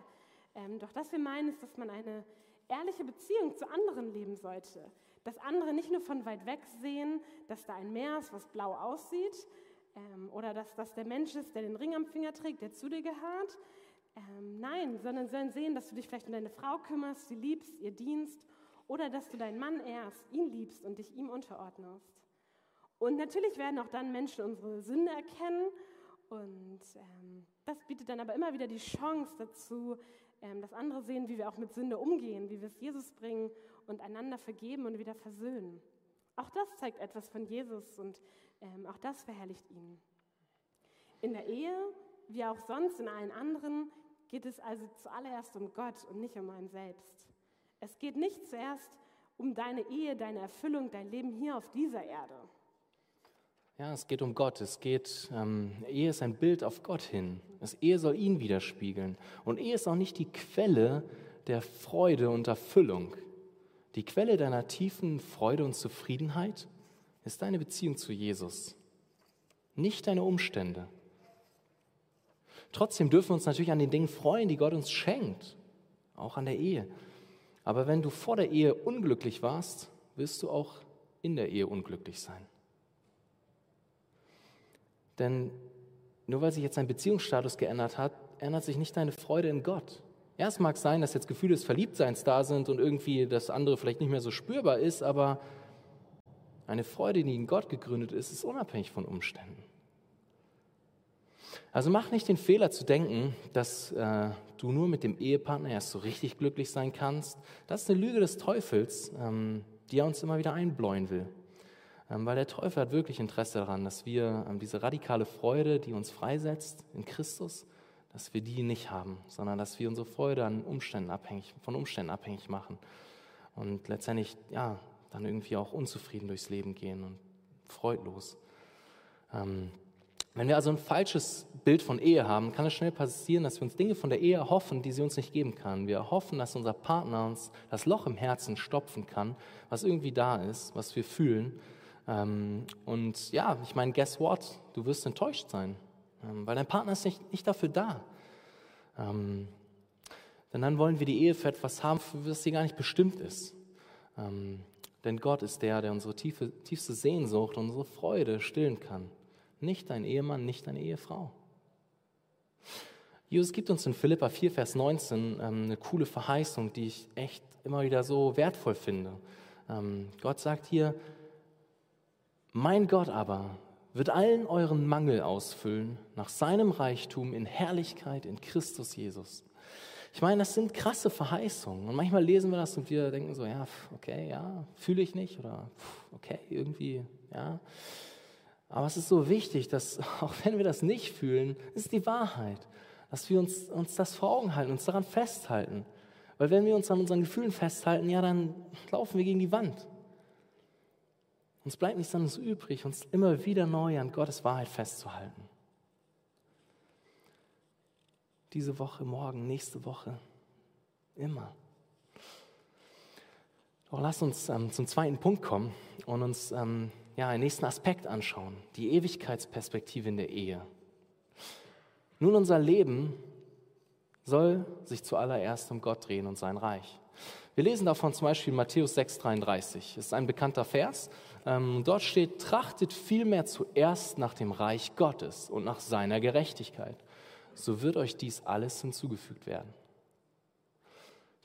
Ähm, doch was wir meinen, ist, dass man eine ehrliche Beziehung zu anderen leben sollte. Dass andere nicht nur von weit weg sehen, dass da ein Meer ist, was blau aussieht, ähm, oder dass das der Mensch ist, der den Ring am Finger trägt, der zu dir gehört. Ähm, nein, sondern sollen sehen, dass du dich vielleicht um deine Frau kümmerst, sie liebst, ihr dienst, oder dass du deinen Mann ehrst, ihn liebst und dich ihm unterordnest. Und natürlich werden auch dann Menschen unsere Sünde erkennen. Und ähm, das bietet dann aber immer wieder die Chance dazu, ähm, dass andere sehen, wie wir auch mit Sünde umgehen, wie wir es Jesus bringen und einander vergeben und wieder versöhnen. Auch das zeigt etwas von Jesus und ähm, auch das verherrlicht ihn. In der Ehe, wie auch sonst in allen anderen, geht es also zuallererst um Gott und nicht um ein Selbst. Es geht nicht zuerst um deine Ehe, deine Erfüllung, dein Leben hier auf dieser Erde. Ja, es geht um Gott. Es geht, ähm, Ehe ist ein Bild auf Gott hin. Das Ehe soll ihn widerspiegeln. Und Ehe ist auch nicht die Quelle der Freude und Erfüllung. Die Quelle deiner tiefen Freude und Zufriedenheit ist deine Beziehung zu Jesus, nicht deine Umstände. Trotzdem dürfen wir uns natürlich an den Dingen freuen, die Gott uns schenkt, auch an der Ehe. Aber wenn du vor der Ehe unglücklich warst, wirst du auch in der Ehe unglücklich sein. Denn nur weil sich jetzt dein Beziehungsstatus geändert hat, ändert sich nicht deine Freude in Gott. Ja, es mag sein, dass jetzt Gefühle des Verliebtseins da sind und irgendwie das andere vielleicht nicht mehr so spürbar ist, aber eine Freude, die in Gott gegründet ist, ist unabhängig von Umständen. Also mach nicht den Fehler zu denken, dass äh, du nur mit dem Ehepartner erst so richtig glücklich sein kannst. Das ist eine Lüge des Teufels, ähm, die er uns immer wieder einbläuen will. Ähm, weil der Teufel hat wirklich Interesse daran, dass wir ähm, diese radikale Freude, die uns freisetzt in Christus, dass wir die nicht haben, sondern dass wir unsere Freude an Umständen abhängig, von Umständen abhängig machen und letztendlich ja, dann irgendwie auch unzufrieden durchs Leben gehen und freudlos. Ähm, wenn wir also ein falsches Bild von Ehe haben, kann es schnell passieren, dass wir uns Dinge von der Ehe erhoffen, die sie uns nicht geben kann. Wir hoffen, dass unser Partner uns das Loch im Herzen stopfen kann, was irgendwie da ist, was wir fühlen, und ja, ich meine, guess what? Du wirst enttäuscht sein, ähm, weil dein Partner ist nicht, nicht dafür da. Ähm, denn dann wollen wir die Ehe für etwas haben, für das sie gar nicht bestimmt ist. Ähm, denn Gott ist der, der unsere tiefe, tiefste Sehnsucht, unsere Freude stillen kann. Nicht dein Ehemann, nicht deine Ehefrau. Jesus gibt uns in Philippa 4, Vers 19 ähm, eine coole Verheißung, die ich echt immer wieder so wertvoll finde. Ähm, Gott sagt hier, mein Gott aber wird allen euren Mangel ausfüllen nach seinem Reichtum in Herrlichkeit in Christus Jesus. Ich meine, das sind krasse Verheißungen. Und manchmal lesen wir das und wir denken so, ja, okay, ja, fühle ich nicht oder okay, irgendwie, ja. Aber es ist so wichtig, dass auch wenn wir das nicht fühlen, ist die Wahrheit, dass wir uns, uns das vor Augen halten, uns daran festhalten. Weil wenn wir uns an unseren Gefühlen festhalten, ja, dann laufen wir gegen die Wand. Uns bleibt nichts anderes übrig, uns immer wieder neu an Gottes Wahrheit festzuhalten. Diese Woche, morgen, nächste Woche, immer. Doch lass uns ähm, zum zweiten Punkt kommen und uns ähm, ja, einen nächsten Aspekt anschauen, die Ewigkeitsperspektive in der Ehe. Nun, unser Leben soll sich zuallererst um Gott drehen und sein Reich. Wir lesen davon zum Beispiel Matthäus 6,33. Das ist ein bekannter Vers. Ähm, dort steht: Trachtet vielmehr zuerst nach dem Reich Gottes und nach seiner Gerechtigkeit. So wird euch dies alles hinzugefügt werden.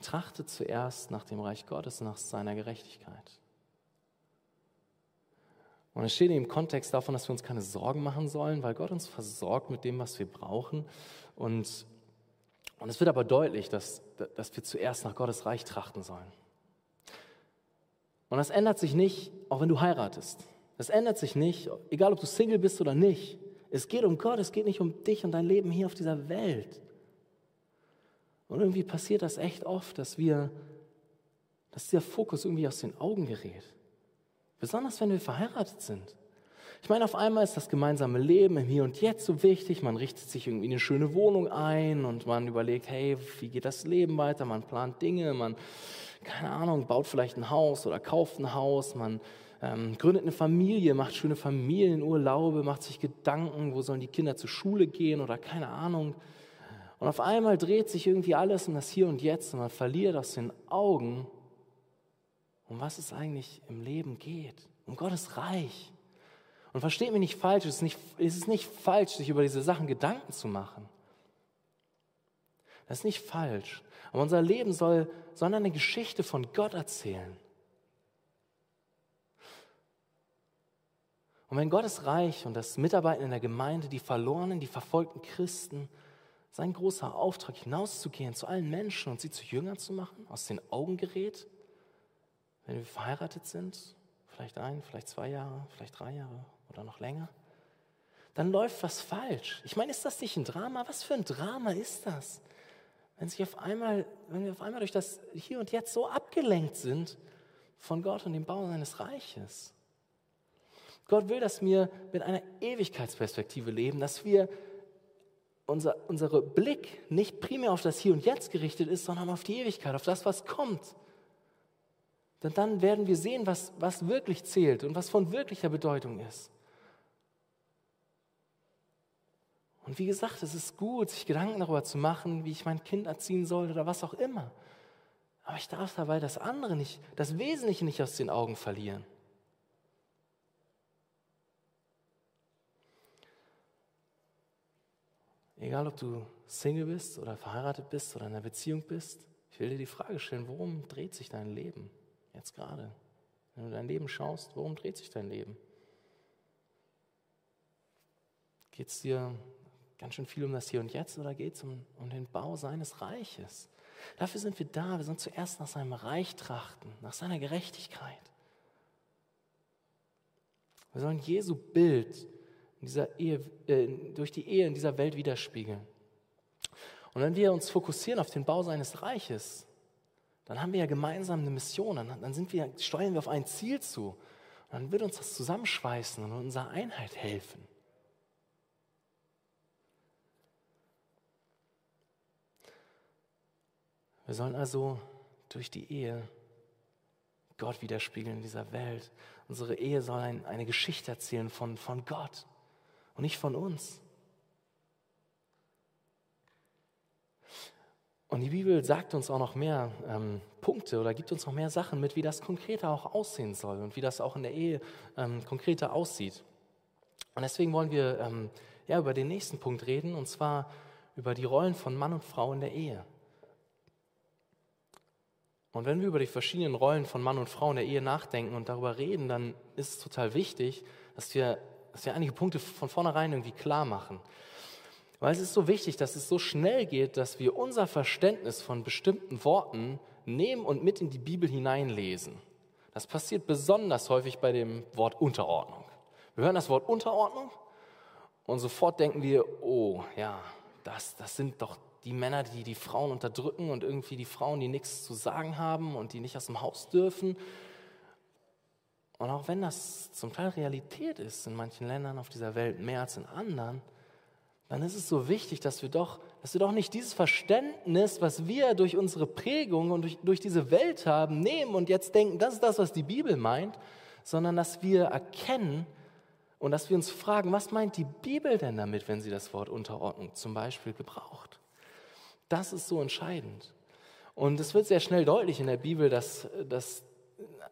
Trachtet zuerst nach dem Reich Gottes und nach seiner Gerechtigkeit. Und es steht im Kontext davon, dass wir uns keine Sorgen machen sollen, weil Gott uns versorgt mit dem, was wir brauchen. Und und es wird aber deutlich, dass, dass wir zuerst nach Gottes Reich trachten sollen. Und das ändert sich nicht, auch wenn du heiratest. Das ändert sich nicht, egal ob du Single bist oder nicht. Es geht um Gott, es geht nicht um dich und dein Leben hier auf dieser Welt. Und irgendwie passiert das echt oft, dass wir, dass der Fokus irgendwie aus den Augen gerät. Besonders wenn wir verheiratet sind. Ich meine, auf einmal ist das gemeinsame Leben im Hier und Jetzt so wichtig. Man richtet sich irgendwie eine schöne Wohnung ein und man überlegt, hey, wie geht das Leben weiter? Man plant Dinge, man, keine Ahnung, baut vielleicht ein Haus oder kauft ein Haus, man ähm, gründet eine Familie, macht schöne Familienurlaube, macht sich Gedanken, wo sollen die Kinder zur Schule gehen oder keine Ahnung. Und auf einmal dreht sich irgendwie alles um das Hier und Jetzt und man verliert aus den Augen, um was es eigentlich im Leben geht, um Gottes Reich. Und versteht mich nicht falsch, es ist nicht, es ist nicht falsch, sich über diese Sachen Gedanken zu machen. Das ist nicht falsch. Aber unser Leben soll, soll eine Geschichte von Gott erzählen. Und wenn Gottes Reich und das Mitarbeiten in der Gemeinde, die verlorenen, die verfolgten Christen, sein großer Auftrag hinauszugehen zu allen Menschen und sie zu Jüngern zu machen, aus den Augen gerät, wenn wir verheiratet sind, vielleicht ein, vielleicht zwei Jahre, vielleicht drei Jahre oder noch länger, dann läuft was falsch. Ich meine, ist das nicht ein Drama? Was für ein Drama ist das? Wenn, sich auf einmal, wenn wir auf einmal durch das Hier und Jetzt so abgelenkt sind von Gott und dem Bau seines Reiches. Gott will, dass wir mit einer Ewigkeitsperspektive leben, dass wir unser unsere Blick nicht primär auf das Hier und Jetzt gerichtet ist, sondern auf die Ewigkeit, auf das, was kommt. Denn dann werden wir sehen, was, was wirklich zählt und was von wirklicher Bedeutung ist. Und wie gesagt, es ist gut, sich Gedanken darüber zu machen, wie ich mein Kind erziehen soll oder was auch immer. Aber ich darf dabei das andere nicht, das Wesentliche nicht aus den Augen verlieren. Egal, ob du Single bist oder verheiratet bist oder in einer Beziehung bist, ich will dir die Frage stellen, worum dreht sich dein Leben jetzt gerade? Wenn du dein Leben schaust, worum dreht sich dein Leben? Geht es dir ganz schön viel um das Hier und Jetzt oder geht es um, um den Bau seines Reiches? Dafür sind wir da. Wir sollen zuerst nach seinem Reich trachten, nach seiner Gerechtigkeit. Wir sollen Jesu Bild Ehe, äh, durch die Ehe in dieser Welt widerspiegeln. Und wenn wir uns fokussieren auf den Bau seines Reiches, dann haben wir ja gemeinsam eine Mission, dann, dann sind wir, steuern wir auf ein Ziel zu. Und dann wird uns das zusammenschweißen und unserer Einheit helfen. Wir sollen also durch die Ehe Gott widerspiegeln in dieser Welt. Unsere Ehe soll ein, eine Geschichte erzählen von, von Gott und nicht von uns. Und die Bibel sagt uns auch noch mehr ähm, Punkte oder gibt uns noch mehr Sachen mit, wie das konkreter auch aussehen soll und wie das auch in der Ehe ähm, konkreter aussieht. Und deswegen wollen wir ähm, ja, über den nächsten Punkt reden, und zwar über die Rollen von Mann und Frau in der Ehe. Und wenn wir über die verschiedenen Rollen von Mann und Frau in der Ehe nachdenken und darüber reden, dann ist es total wichtig, dass wir, dass wir einige Punkte von vornherein irgendwie klar machen. Weil es ist so wichtig, dass es so schnell geht, dass wir unser Verständnis von bestimmten Worten nehmen und mit in die Bibel hineinlesen. Das passiert besonders häufig bei dem Wort Unterordnung. Wir hören das Wort Unterordnung und sofort denken wir, oh ja, das, das sind doch die Männer, die die Frauen unterdrücken und irgendwie die Frauen, die nichts zu sagen haben und die nicht aus dem Haus dürfen. Und auch wenn das zum Teil Realität ist in manchen Ländern auf dieser Welt mehr als in anderen, dann ist es so wichtig, dass wir doch, dass wir doch nicht dieses Verständnis, was wir durch unsere Prägung und durch, durch diese Welt haben, nehmen und jetzt denken, das ist das, was die Bibel meint, sondern dass wir erkennen und dass wir uns fragen, was meint die Bibel denn damit, wenn sie das Wort Unterordnung zum Beispiel gebraucht? Das ist so entscheidend. Und es wird sehr schnell deutlich in der Bibel, dass, dass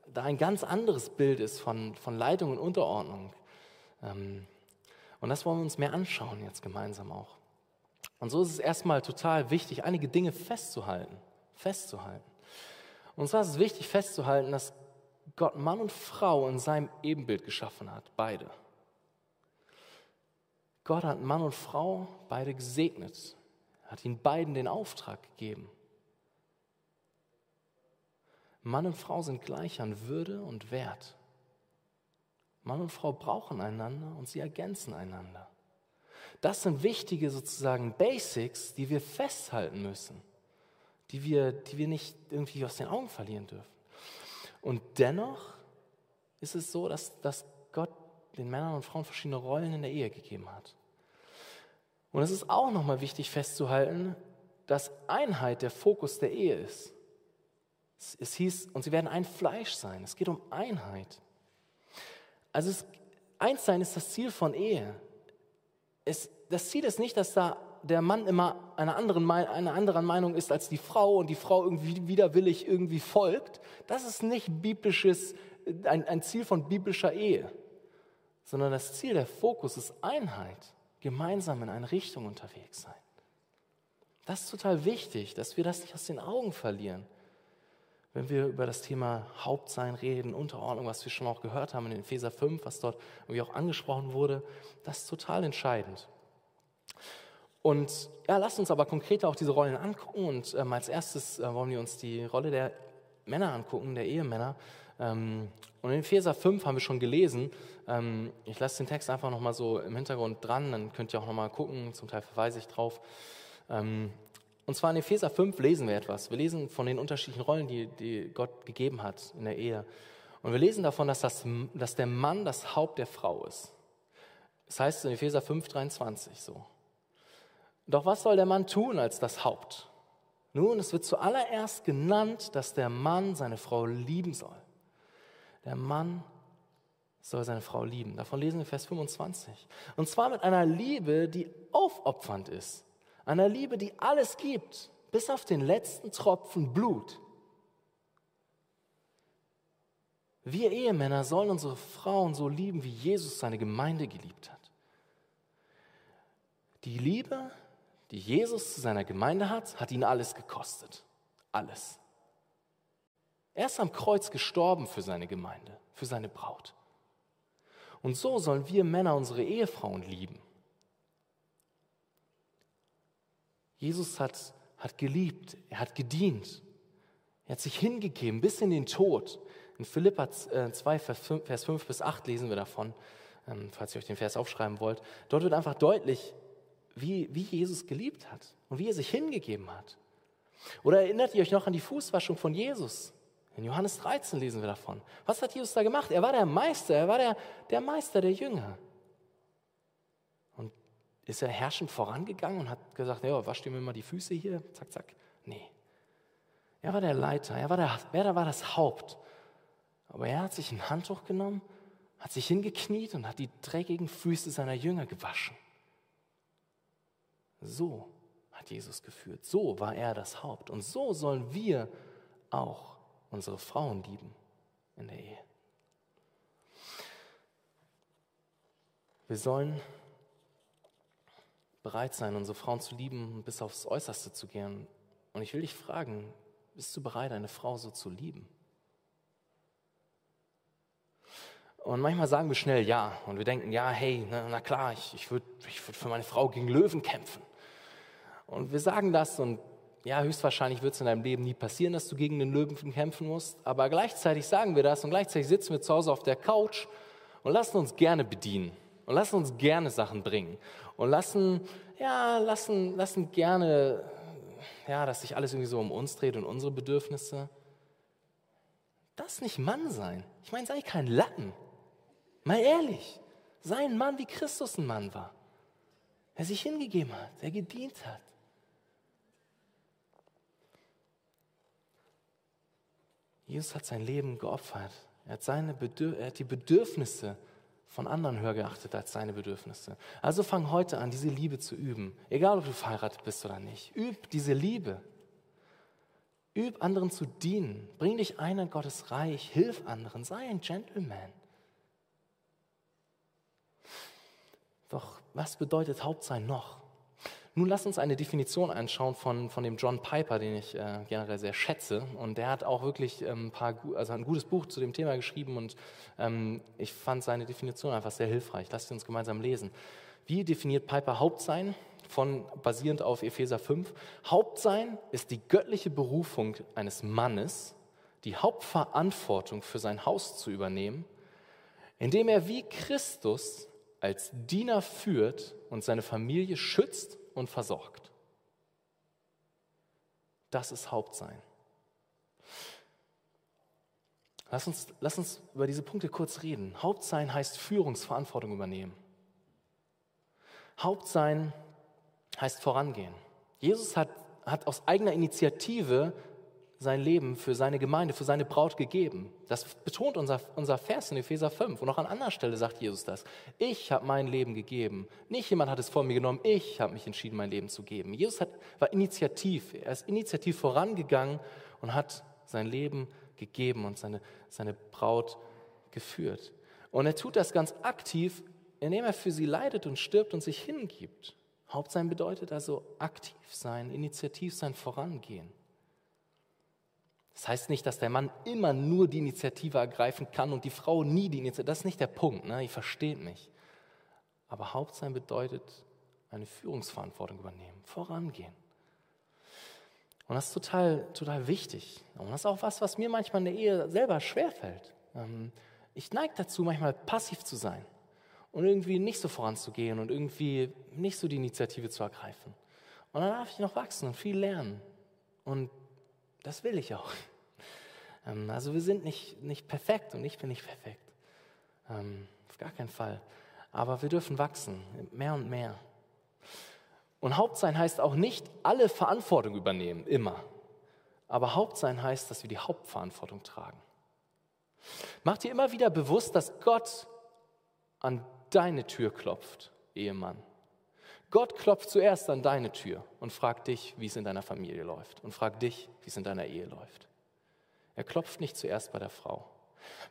da ein ganz anderes Bild ist von, von Leitung und Unterordnung. Ähm, und das wollen wir uns mehr anschauen jetzt gemeinsam auch. Und so ist es erstmal total wichtig, einige Dinge festzuhalten. Festzuhalten. Und zwar ist es wichtig festzuhalten, dass Gott Mann und Frau in seinem Ebenbild geschaffen hat, beide. Gott hat Mann und Frau beide gesegnet, hat ihnen beiden den Auftrag gegeben. Mann und Frau sind gleich an Würde und Wert. Mann und Frau brauchen einander und sie ergänzen einander. Das sind wichtige sozusagen Basics, die wir festhalten müssen, die wir, die wir nicht irgendwie aus den Augen verlieren dürfen. Und dennoch ist es so, dass, dass Gott den Männern und Frauen verschiedene Rollen in der Ehe gegeben hat. Und es ist auch nochmal wichtig festzuhalten, dass Einheit der Fokus der Ehe ist. Es hieß, und sie werden ein Fleisch sein. Es geht um Einheit. Also es, eins sein ist das Ziel von Ehe. Es, das Ziel ist nicht, dass da der Mann immer einer anderen, einer anderen Meinung ist als die Frau und die Frau irgendwie widerwillig irgendwie folgt. Das ist nicht biblisches, ein, ein Ziel von biblischer Ehe, sondern das Ziel, der Fokus ist Einheit, gemeinsam in eine Richtung unterwegs sein. Das ist total wichtig, dass wir das nicht aus den Augen verlieren wenn wir über das Thema Hauptsein reden, Unterordnung, was wir schon auch gehört haben in Epheser 5, was dort irgendwie auch angesprochen wurde, das ist total entscheidend. Und ja, lasst uns aber konkreter auch diese Rollen angucken. Und ähm, als erstes äh, wollen wir uns die Rolle der Männer angucken, der Ehemänner. Ähm, und in Epheser 5 haben wir schon gelesen. Ähm, ich lasse den Text einfach nochmal so im Hintergrund dran, dann könnt ihr auch nochmal gucken, zum Teil verweise ich drauf. Ähm, und zwar in Epheser 5 lesen wir etwas. Wir lesen von den unterschiedlichen Rollen, die, die Gott gegeben hat in der Ehe. Und wir lesen davon, dass, das, dass der Mann das Haupt der Frau ist. Das heißt in Epheser 5, 23 so. Doch was soll der Mann tun als das Haupt? Nun, es wird zuallererst genannt, dass der Mann seine Frau lieben soll. Der Mann soll seine Frau lieben. Davon lesen wir Vers 25. Und zwar mit einer Liebe, die aufopfernd ist einer Liebe, die alles gibt, bis auf den letzten Tropfen Blut. Wir Ehemänner sollen unsere Frauen so lieben, wie Jesus seine Gemeinde geliebt hat. Die Liebe, die Jesus zu seiner Gemeinde hat, hat ihn alles gekostet. Alles. Er ist am Kreuz gestorben für seine Gemeinde, für seine Braut. Und so sollen wir Männer unsere Ehefrauen lieben. Jesus hat, hat geliebt, er hat gedient, er hat sich hingegeben bis in den Tod. In Philippa 2, äh, Vers 5 bis 8 lesen wir davon, ähm, falls ihr euch den Vers aufschreiben wollt. Dort wird einfach deutlich, wie, wie Jesus geliebt hat und wie er sich hingegeben hat. Oder erinnert ihr euch noch an die Fußwaschung von Jesus? In Johannes 13 lesen wir davon. Was hat Jesus da gemacht? Er war der Meister, er war der, der Meister der Jünger. Ist er herrschend vorangegangen und hat gesagt, ja, wasch dir mir mal die Füße hier, zack, zack. Nee. Er war der Leiter, er war, der, er war das Haupt. Aber er hat sich ein Handtuch genommen, hat sich hingekniet und hat die dreckigen Füße seiner Jünger gewaschen. So hat Jesus geführt. So war er das Haupt. Und so sollen wir auch unsere Frauen lieben in der Ehe. Wir sollen bereit sein, unsere Frauen zu lieben und bis aufs Äußerste zu gehen. Und ich will dich fragen, bist du bereit, eine Frau so zu lieben? Und manchmal sagen wir schnell ja. Und wir denken, ja, hey, na, na klar, ich, ich würde ich würd für meine Frau gegen Löwen kämpfen. Und wir sagen das und ja, höchstwahrscheinlich wird es in deinem Leben nie passieren, dass du gegen den Löwen kämpfen musst. Aber gleichzeitig sagen wir das und gleichzeitig sitzen wir zu Hause auf der Couch und lassen uns gerne bedienen und lassen uns gerne Sachen bringen und lassen, ja, lassen, lassen gerne, ja, dass sich alles irgendwie so um uns dreht und unsere Bedürfnisse. Das nicht Mann sein. Ich meine, sei kein Latten. Mal ehrlich, sei ein Mann, wie Christus ein Mann war. Der sich hingegeben hat, der gedient hat. Jesus hat sein Leben geopfert. Er hat, seine er hat die Bedürfnisse von anderen höher geachtet als seine Bedürfnisse. Also fang heute an, diese Liebe zu üben. Egal, ob du verheiratet bist oder nicht. Üb diese Liebe. Üb anderen zu dienen. Bring dich ein in Gottes Reich. Hilf anderen. Sei ein Gentleman. Doch was bedeutet Hauptsein noch? Nun lass uns eine Definition anschauen von, von dem John Piper, den ich äh, generell sehr schätze. Und der hat auch wirklich ähm, ein, paar, also ein gutes Buch zu dem Thema geschrieben und ähm, ich fand seine Definition einfach sehr hilfreich. Lasst uns gemeinsam lesen. Wie definiert Piper Hauptsein? Von, basierend auf Epheser 5. Hauptsein ist die göttliche Berufung eines Mannes, die Hauptverantwortung für sein Haus zu übernehmen, indem er wie Christus als Diener führt und seine Familie schützt und versorgt. Das ist Hauptsein. Lass uns, lass uns über diese Punkte kurz reden. Hauptsein heißt Führungsverantwortung übernehmen. Hauptsein heißt vorangehen. Jesus hat, hat aus eigener Initiative sein Leben für seine Gemeinde, für seine Braut gegeben. Das betont unser, unser Vers in Epheser 5. Und auch an anderer Stelle sagt Jesus das. Ich habe mein Leben gegeben. Nicht jemand hat es vor mir genommen. Ich habe mich entschieden, mein Leben zu geben. Jesus hat, war initiativ. Er ist initiativ vorangegangen und hat sein Leben gegeben und seine, seine Braut geführt. Und er tut das ganz aktiv, indem er für sie leidet und stirbt und sich hingibt. Hauptsein bedeutet also aktiv sein, initiativ sein, vorangehen. Das heißt nicht, dass der Mann immer nur die Initiative ergreifen kann und die Frau nie die Initiative. Das ist nicht der Punkt, ne? ihr versteht mich. Aber Hauptsein bedeutet eine Führungsverantwortung übernehmen, vorangehen. Und das ist total, total wichtig. Und das ist auch was, was mir manchmal in der Ehe selber schwerfällt. Ähm, ich neige dazu, manchmal passiv zu sein und irgendwie nicht so voranzugehen und irgendwie nicht so die Initiative zu ergreifen. Und dann darf ich noch wachsen und viel lernen. Und das will ich auch. Ähm, also wir sind nicht, nicht perfekt und ich bin nicht perfekt. Ähm, auf gar keinen Fall. Aber wir dürfen wachsen, mehr und mehr. Und Hauptsein heißt auch nicht alle Verantwortung übernehmen, immer. Aber Hauptsein heißt, dass wir die Hauptverantwortung tragen. Mach dir immer wieder bewusst, dass Gott an deine Tür klopft, Ehemann. Gott klopft zuerst an deine Tür und fragt dich, wie es in deiner Familie läuft und fragt dich, wie es in deiner Ehe läuft. Er klopft nicht zuerst bei der Frau.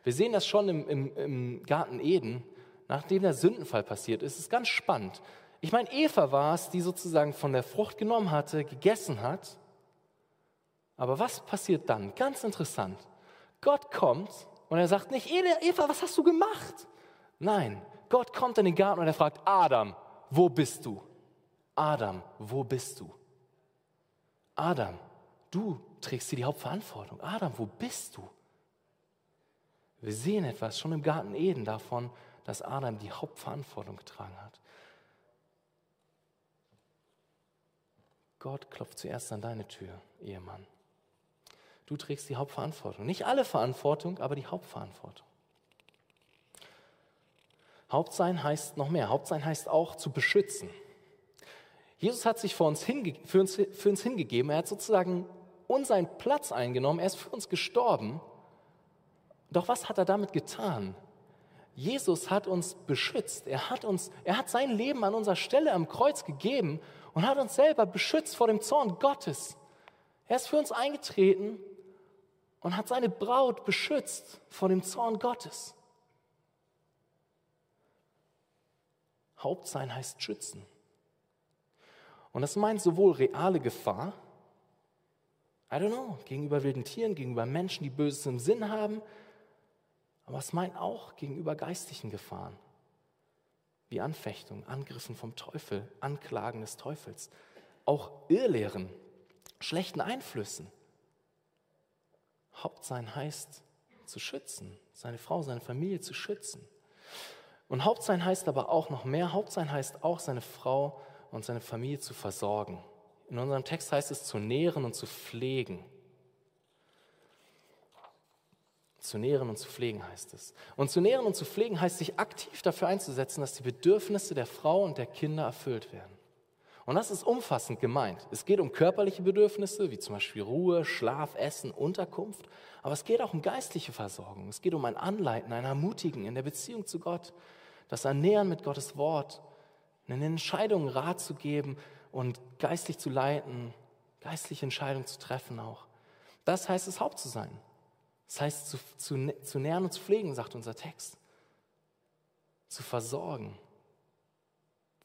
Wir sehen das schon im, im, im Garten Eden, nachdem der Sündenfall passiert ist. Es ist ganz spannend. Ich meine, Eva war es, die sozusagen von der Frucht genommen hatte, gegessen hat. Aber was passiert dann? Ganz interessant. Gott kommt und er sagt nicht, Eva, was hast du gemacht? Nein, Gott kommt in den Garten und er fragt, Adam, wo bist du? Adam, wo bist du? Adam, du trägst dir die Hauptverantwortung. Adam, wo bist du? Wir sehen etwas schon im Garten Eden davon, dass Adam die Hauptverantwortung getragen hat. Gott klopft zuerst an deine Tür, Ehemann. Du trägst die Hauptverantwortung. Nicht alle Verantwortung, aber die Hauptverantwortung. Hauptsein heißt noch mehr. Hauptsein heißt auch zu beschützen. Jesus hat sich für uns, für uns, für uns hingegeben. Er hat sozusagen unseren Platz eingenommen. Er ist für uns gestorben. Doch was hat er damit getan? Jesus hat uns beschützt. Er hat, uns, er hat sein Leben an unserer Stelle am Kreuz gegeben und hat uns selber beschützt vor dem Zorn Gottes. Er ist für uns eingetreten und hat seine Braut beschützt vor dem Zorn Gottes. Hauptsein heißt schützen. Und das meint sowohl reale Gefahr, I don't know, gegenüber wilden Tieren, gegenüber Menschen, die Böses im Sinn haben, aber es meint auch gegenüber geistlichen Gefahren, wie Anfechtung, Angriffen vom Teufel, Anklagen des Teufels, auch Irrlehren, schlechten Einflüssen. Hauptsein heißt zu schützen, seine Frau, seine Familie zu schützen. Und Hauptsein heißt aber auch noch mehr. Hauptsein heißt auch, seine Frau und seine Familie zu versorgen. In unserem Text heißt es zu nähren und zu pflegen. Zu nähren und zu pflegen heißt es. Und zu nähren und zu pflegen heißt sich aktiv dafür einzusetzen, dass die Bedürfnisse der Frau und der Kinder erfüllt werden. Und das ist umfassend gemeint. Es geht um körperliche Bedürfnisse, wie zum Beispiel Ruhe, Schlaf, Essen, Unterkunft. Aber es geht auch um geistliche Versorgung. Es geht um ein Anleiten, ein Ermutigen in der Beziehung zu Gott, das Ernähren mit Gottes Wort, in den Entscheidungen Rat zu geben und geistlich zu leiten, geistliche Entscheidungen zu treffen auch. Das heißt es, Haupt zu sein. Das heißt, zu, zu, zu nähren und zu pflegen, sagt unser Text. Zu versorgen.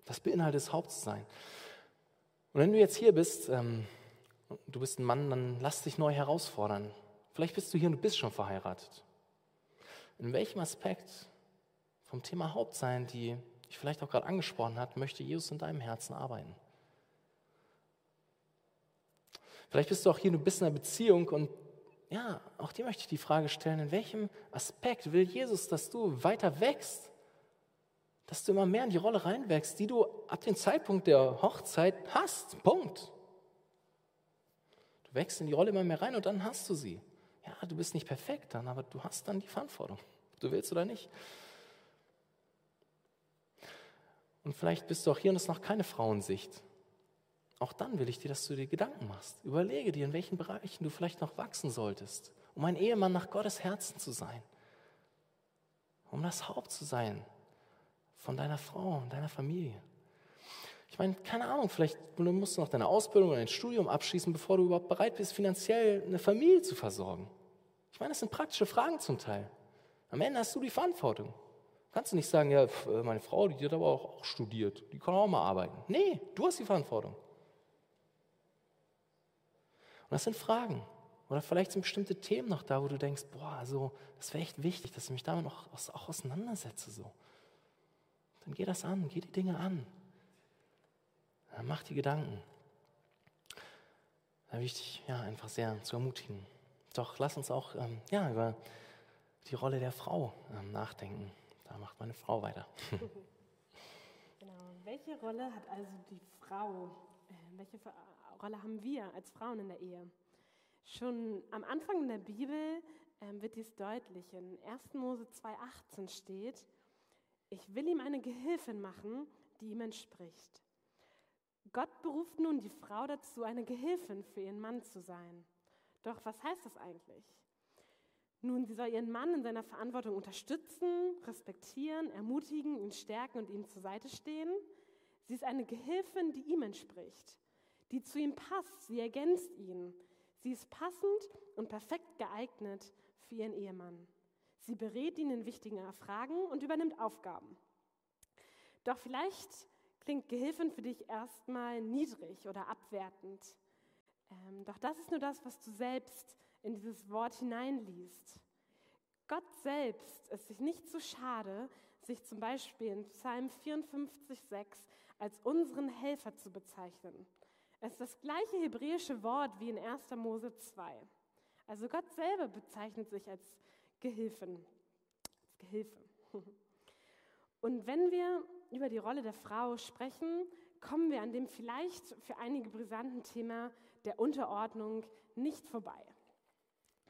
Das beinhaltet es, Haupt zu sein. Und wenn du jetzt hier bist, ähm, du bist ein Mann, dann lass dich neu herausfordern. Vielleicht bist du hier und du bist schon verheiratet. In welchem Aspekt vom Thema Hauptsein, die ich vielleicht auch gerade angesprochen hat, möchte Jesus in deinem Herzen arbeiten? Vielleicht bist du auch hier, du bist in einer Beziehung und ja, auch dir möchte ich die Frage stellen, in welchem Aspekt will Jesus, dass du weiter wächst? dass du immer mehr in die Rolle reinwächst, die du ab dem Zeitpunkt der Hochzeit hast. Punkt. Du wächst in die Rolle immer mehr rein und dann hast du sie. Ja, du bist nicht perfekt dann, aber du hast dann die Verantwortung, ob du willst oder nicht. Und vielleicht bist du auch hier und ist noch keine Frauensicht. Auch dann will ich dir, dass du dir Gedanken machst. Überlege dir, in welchen Bereichen du vielleicht noch wachsen solltest, um ein Ehemann nach Gottes Herzen zu sein, um das Haupt zu sein, von deiner Frau und deiner Familie. Ich meine, keine Ahnung, vielleicht musst du noch deine Ausbildung oder dein Studium abschließen, bevor du überhaupt bereit bist, finanziell eine Familie zu versorgen. Ich meine, das sind praktische Fragen zum Teil. Am Ende hast du die Verantwortung. Kannst du nicht sagen, ja, meine Frau, die hat aber auch studiert, die kann auch mal arbeiten. Nee, du hast die Verantwortung. Das sind Fragen. Oder vielleicht sind bestimmte Themen noch da, wo du denkst, boah, also das wäre echt wichtig, dass ich mich damit auch, auch auseinandersetze. So dann geh das an, geh die Dinge an. Dann mach die Gedanken. Da will ich dich ja, einfach sehr zu ermutigen. Doch lass uns auch ähm, ja, über die Rolle der Frau ähm, nachdenken. Da macht meine Frau weiter. genau. Welche Rolle hat also die Frau? Äh, welche Rolle haben wir als Frauen in der Ehe? Schon am Anfang in der Bibel äh, wird dies deutlich. In 1. Mose 2,18 steht, ich will ihm eine Gehilfin machen, die ihm entspricht. Gott beruft nun die Frau dazu, eine Gehilfin für ihren Mann zu sein. Doch was heißt das eigentlich? Nun, sie soll ihren Mann in seiner Verantwortung unterstützen, respektieren, ermutigen, ihn stärken und ihm zur Seite stehen. Sie ist eine Gehilfin, die ihm entspricht, die zu ihm passt, sie ergänzt ihn. Sie ist passend und perfekt geeignet für ihren Ehemann. Sie berät ihn in wichtigen Fragen und übernimmt Aufgaben. Doch vielleicht klingt Gehilfin für dich erstmal niedrig oder abwertend. Ähm, doch das ist nur das, was du selbst in dieses Wort hineinliest. Gott selbst ist sich nicht zu schade, sich zum Beispiel in Psalm 54,6 als unseren Helfer zu bezeichnen. Es ist das gleiche hebräische Wort wie in 1. Mose 2. Also Gott selber bezeichnet sich als Gehilfen. Als Gehilfe. Und wenn wir über die Rolle der Frau sprechen, kommen wir an dem vielleicht für einige brisanten Thema der Unterordnung nicht vorbei.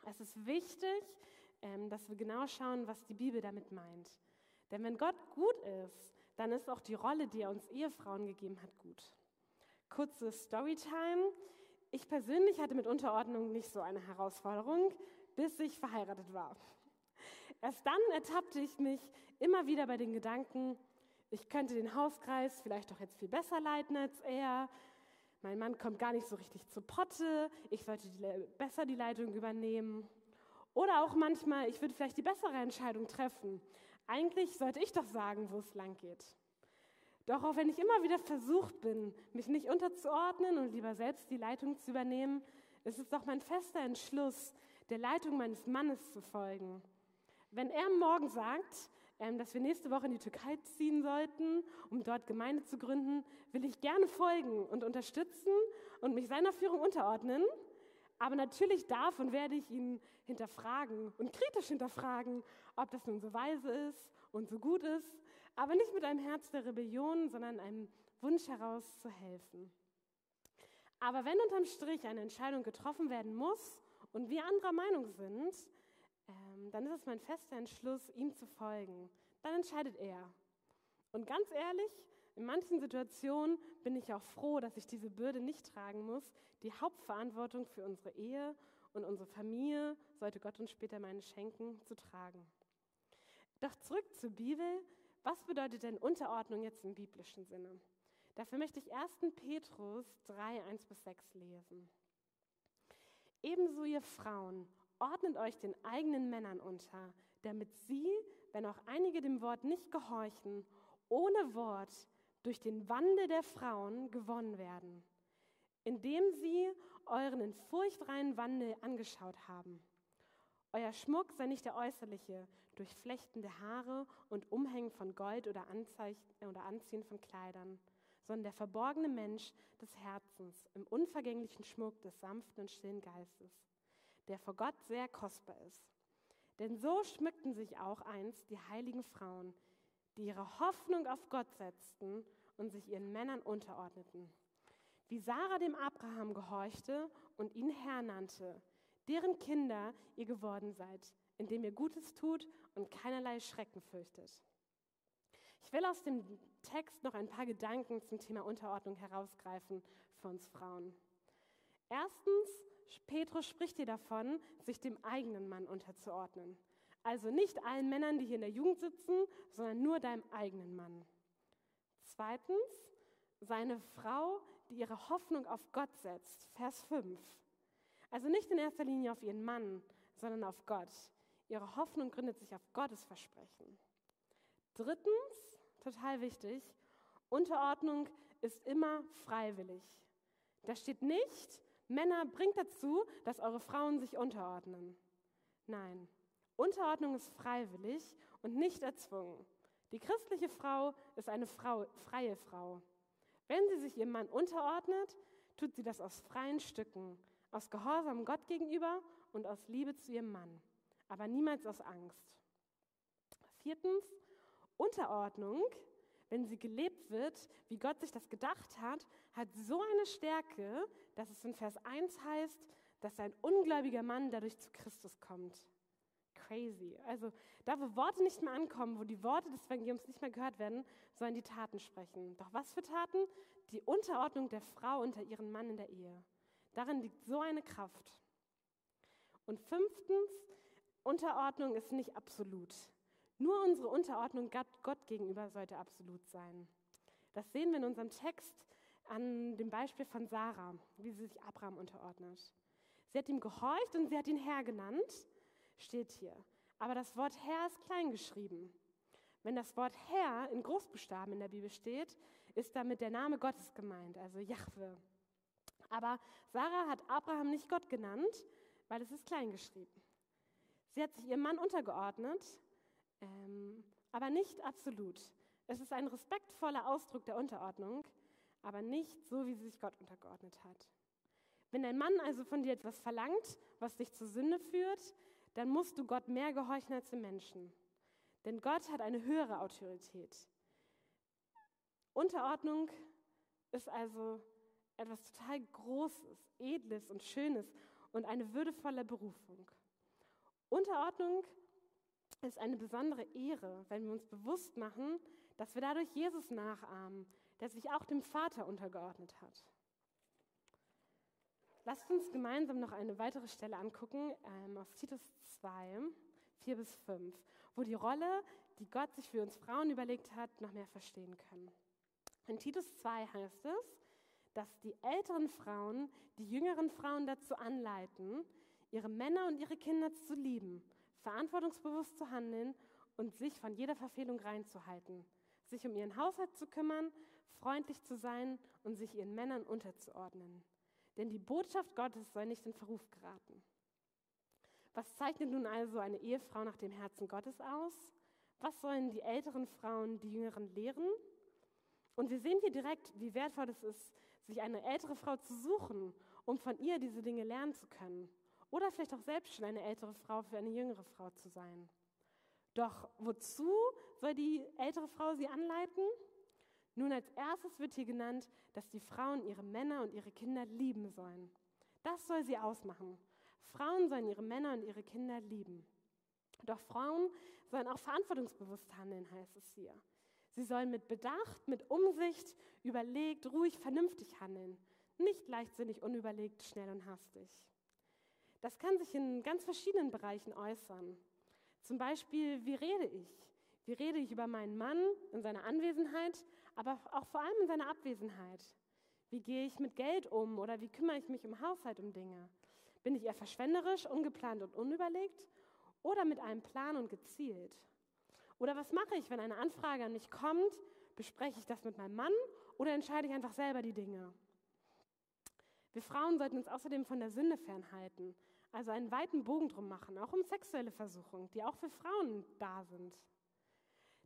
Es ist wichtig, ähm, dass wir genau schauen, was die Bibel damit meint. Denn wenn Gott gut ist, dann ist auch die Rolle, die er uns Ehefrauen gegeben hat, gut. Kurze Storytime. Ich persönlich hatte mit Unterordnung nicht so eine Herausforderung, bis ich verheiratet war. Erst dann ertappte ich mich immer wieder bei den Gedanken, ich könnte den Hauskreis vielleicht doch jetzt viel besser leiten als er. Mein Mann kommt gar nicht so richtig zu Potte. Ich sollte die, besser die Leitung übernehmen. Oder auch manchmal, ich würde vielleicht die bessere Entscheidung treffen. Eigentlich sollte ich doch sagen, wo es lang geht. Doch auch wenn ich immer wieder versucht bin, mich nicht unterzuordnen und lieber selbst die Leitung zu übernehmen, ist es doch mein fester Entschluss, der Leitung meines Mannes zu folgen. Wenn er morgen sagt, ähm, dass wir nächste Woche in die Türkei ziehen sollten, um dort Gemeinde zu gründen, will ich gerne folgen und unterstützen und mich seiner Führung unterordnen. Aber natürlich darf und werde ich ihn hinterfragen und kritisch hinterfragen, ob das nun so weise ist und so gut ist, aber nicht mit einem Herz der Rebellion, sondern einem Wunsch heraus zu helfen. Aber wenn unterm Strich eine Entscheidung getroffen werden muss und wir anderer Meinung sind, ähm, dann ist es mein fester Entschluss, ihm zu folgen. Dann entscheidet er. Und ganz ehrlich, in manchen Situationen bin ich auch froh, dass ich diese Bürde nicht tragen muss. Die Hauptverantwortung für unsere Ehe und unsere Familie sollte Gott uns später meine schenken, zu tragen. Doch zurück zur Bibel. Was bedeutet denn Unterordnung jetzt im biblischen Sinne? Dafür möchte ich 1. Petrus 3, 1 bis 6 lesen. Ebenso ihr Frauen, ordnet euch den eigenen Männern unter, damit sie, wenn auch einige dem Wort nicht gehorchen, ohne Wort durch den Wandel der Frauen gewonnen werden, indem sie euren in furchtreinen Wandel angeschaut haben. Euer Schmuck sei nicht der äußerliche, durch flechtende Haare und Umhängen von Gold oder, oder Anziehen von Kleidern, sondern der verborgene Mensch des Herzens im unvergänglichen Schmuck des sanften und stillen Geistes, der vor Gott sehr kostbar ist. Denn so schmückten sich auch einst die heiligen Frauen, die ihre Hoffnung auf Gott setzten und sich ihren Männern unterordneten. Wie Sarah dem Abraham gehorchte und ihn Herr nannte, deren Kinder ihr geworden seid, indem ihr Gutes tut und keinerlei Schrecken fürchtet. Ich will aus dem Text noch ein paar Gedanken zum Thema Unterordnung herausgreifen für uns Frauen. Erstens, Petrus spricht hier davon, sich dem eigenen Mann unterzuordnen. Also nicht allen Männern, die hier in der Jugend sitzen, sondern nur deinem eigenen Mann. Zweitens, seine Frau, die ihre Hoffnung auf Gott setzt. Vers 5. Also nicht in erster Linie auf ihren Mann, sondern auf Gott. Ihre Hoffnung gründet sich auf Gottes Versprechen. Drittens, total wichtig, Unterordnung ist immer freiwillig. Da steht nicht, Männer bringt dazu, dass eure Frauen sich unterordnen. Nein, Unterordnung ist freiwillig und nicht erzwungen. Die christliche Frau ist eine Frau, freie Frau. Wenn sie sich ihrem Mann unterordnet, tut sie das aus freien Stücken, aus Gehorsam Gott gegenüber und aus Liebe zu ihrem Mann, aber niemals aus Angst. Viertens, Unterordnung, wenn sie gelebt wird, wie Gott sich das gedacht hat, hat so eine Stärke, dass es in Vers 1 heißt, dass ein ungläubiger Mann dadurch zu Christus kommt. Crazy. Also da, wo Worte nicht mehr ankommen, wo die Worte des Evangeliums nicht mehr gehört werden, sollen die Taten sprechen. Doch was für Taten? Die Unterordnung der Frau unter ihren Mann in der Ehe. Darin liegt so eine Kraft. Und fünftens, Unterordnung ist nicht absolut. Nur unsere Unterordnung Gott gegenüber sollte absolut sein. Das sehen wir in unserem Text an dem Beispiel von Sarah, wie sie sich Abraham unterordnet. Sie hat ihm gehorcht und sie hat ihn Herr genannt steht hier. Aber das Wort Herr ist klein geschrieben. Wenn das Wort Herr in Großbuchstaben in der Bibel steht, ist damit der Name Gottes gemeint, also Jahwe. Aber Sarah hat Abraham nicht Gott genannt, weil es ist klein geschrieben. Sie hat sich ihrem Mann untergeordnet, ähm, aber nicht absolut. Es ist ein respektvoller Ausdruck der Unterordnung, aber nicht so, wie sie sich Gott untergeordnet hat. Wenn ein Mann also von dir etwas verlangt, was dich zur Sünde führt, dann musst du Gott mehr gehorchen als den Menschen. Denn Gott hat eine höhere Autorität. Unterordnung ist also etwas total Großes, Edles und Schönes und eine würdevolle Berufung. Unterordnung ist eine besondere Ehre, wenn wir uns bewusst machen, dass wir dadurch Jesus nachahmen, der sich auch dem Vater untergeordnet hat. Lasst uns gemeinsam noch eine weitere Stelle angucken, ähm, aus Titus 2, 4 bis 5, wo die Rolle, die Gott sich für uns Frauen überlegt hat, noch mehr verstehen können. In Titus 2 heißt es, dass die älteren Frauen die jüngeren Frauen dazu anleiten, ihre Männer und ihre Kinder zu lieben, verantwortungsbewusst zu handeln und sich von jeder Verfehlung reinzuhalten, sich um ihren Haushalt zu kümmern, freundlich zu sein und sich ihren Männern unterzuordnen. Denn die Botschaft Gottes soll nicht in Verruf geraten. Was zeichnet nun also eine Ehefrau nach dem Herzen Gottes aus? Was sollen die älteren Frauen die jüngeren lehren? Und wir sehen hier direkt, wie wertvoll es ist, sich eine ältere Frau zu suchen, um von ihr diese Dinge lernen zu können. Oder vielleicht auch selbst schon eine ältere Frau für eine jüngere Frau zu sein. Doch wozu soll die ältere Frau sie anleiten? Nun, als erstes wird hier genannt, dass die Frauen ihre Männer und ihre Kinder lieben sollen. Das soll sie ausmachen. Frauen sollen ihre Männer und ihre Kinder lieben. Doch Frauen sollen auch verantwortungsbewusst handeln, heißt es hier. Sie sollen mit Bedacht, mit Umsicht, überlegt, ruhig, vernünftig handeln. Nicht leichtsinnig, unüberlegt, schnell und hastig. Das kann sich in ganz verschiedenen Bereichen äußern. Zum Beispiel, wie rede ich? Wie rede ich über meinen Mann in seiner Anwesenheit, aber auch vor allem in seiner Abwesenheit? Wie gehe ich mit Geld um oder wie kümmere ich mich im Haushalt um Dinge? Bin ich eher verschwenderisch, ungeplant und unüberlegt oder mit einem Plan und gezielt? Oder was mache ich, wenn eine Anfrage an mich kommt? Bespreche ich das mit meinem Mann oder entscheide ich einfach selber die Dinge? Wir Frauen sollten uns außerdem von der Sünde fernhalten, also einen weiten Bogen drum machen, auch um sexuelle Versuchungen, die auch für Frauen da sind.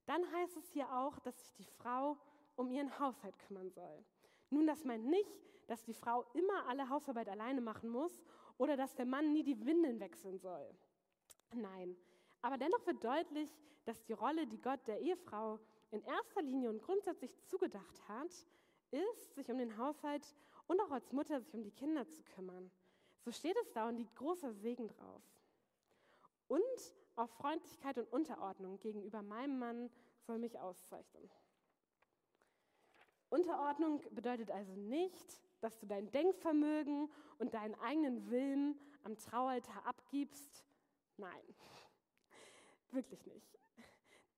Dann heißt es hier auch, dass sich die Frau um ihren Haushalt kümmern soll. Nun, das meint nicht, dass die Frau immer alle Hausarbeit alleine machen muss oder dass der Mann nie die Windeln wechseln soll. Nein, aber dennoch wird deutlich, dass die Rolle, die Gott der Ehefrau in erster Linie und grundsätzlich zugedacht hat, ist, sich um den Haushalt und auch als Mutter sich um die Kinder zu kümmern. So steht es da und liegt großer Segen drauf. Und auch Freundlichkeit und Unterordnung gegenüber meinem Mann soll mich auszeichnen. Unterordnung bedeutet also nicht, dass du dein Denkvermögen und deinen eigenen Willen am Traualtar abgibst. Nein, wirklich nicht.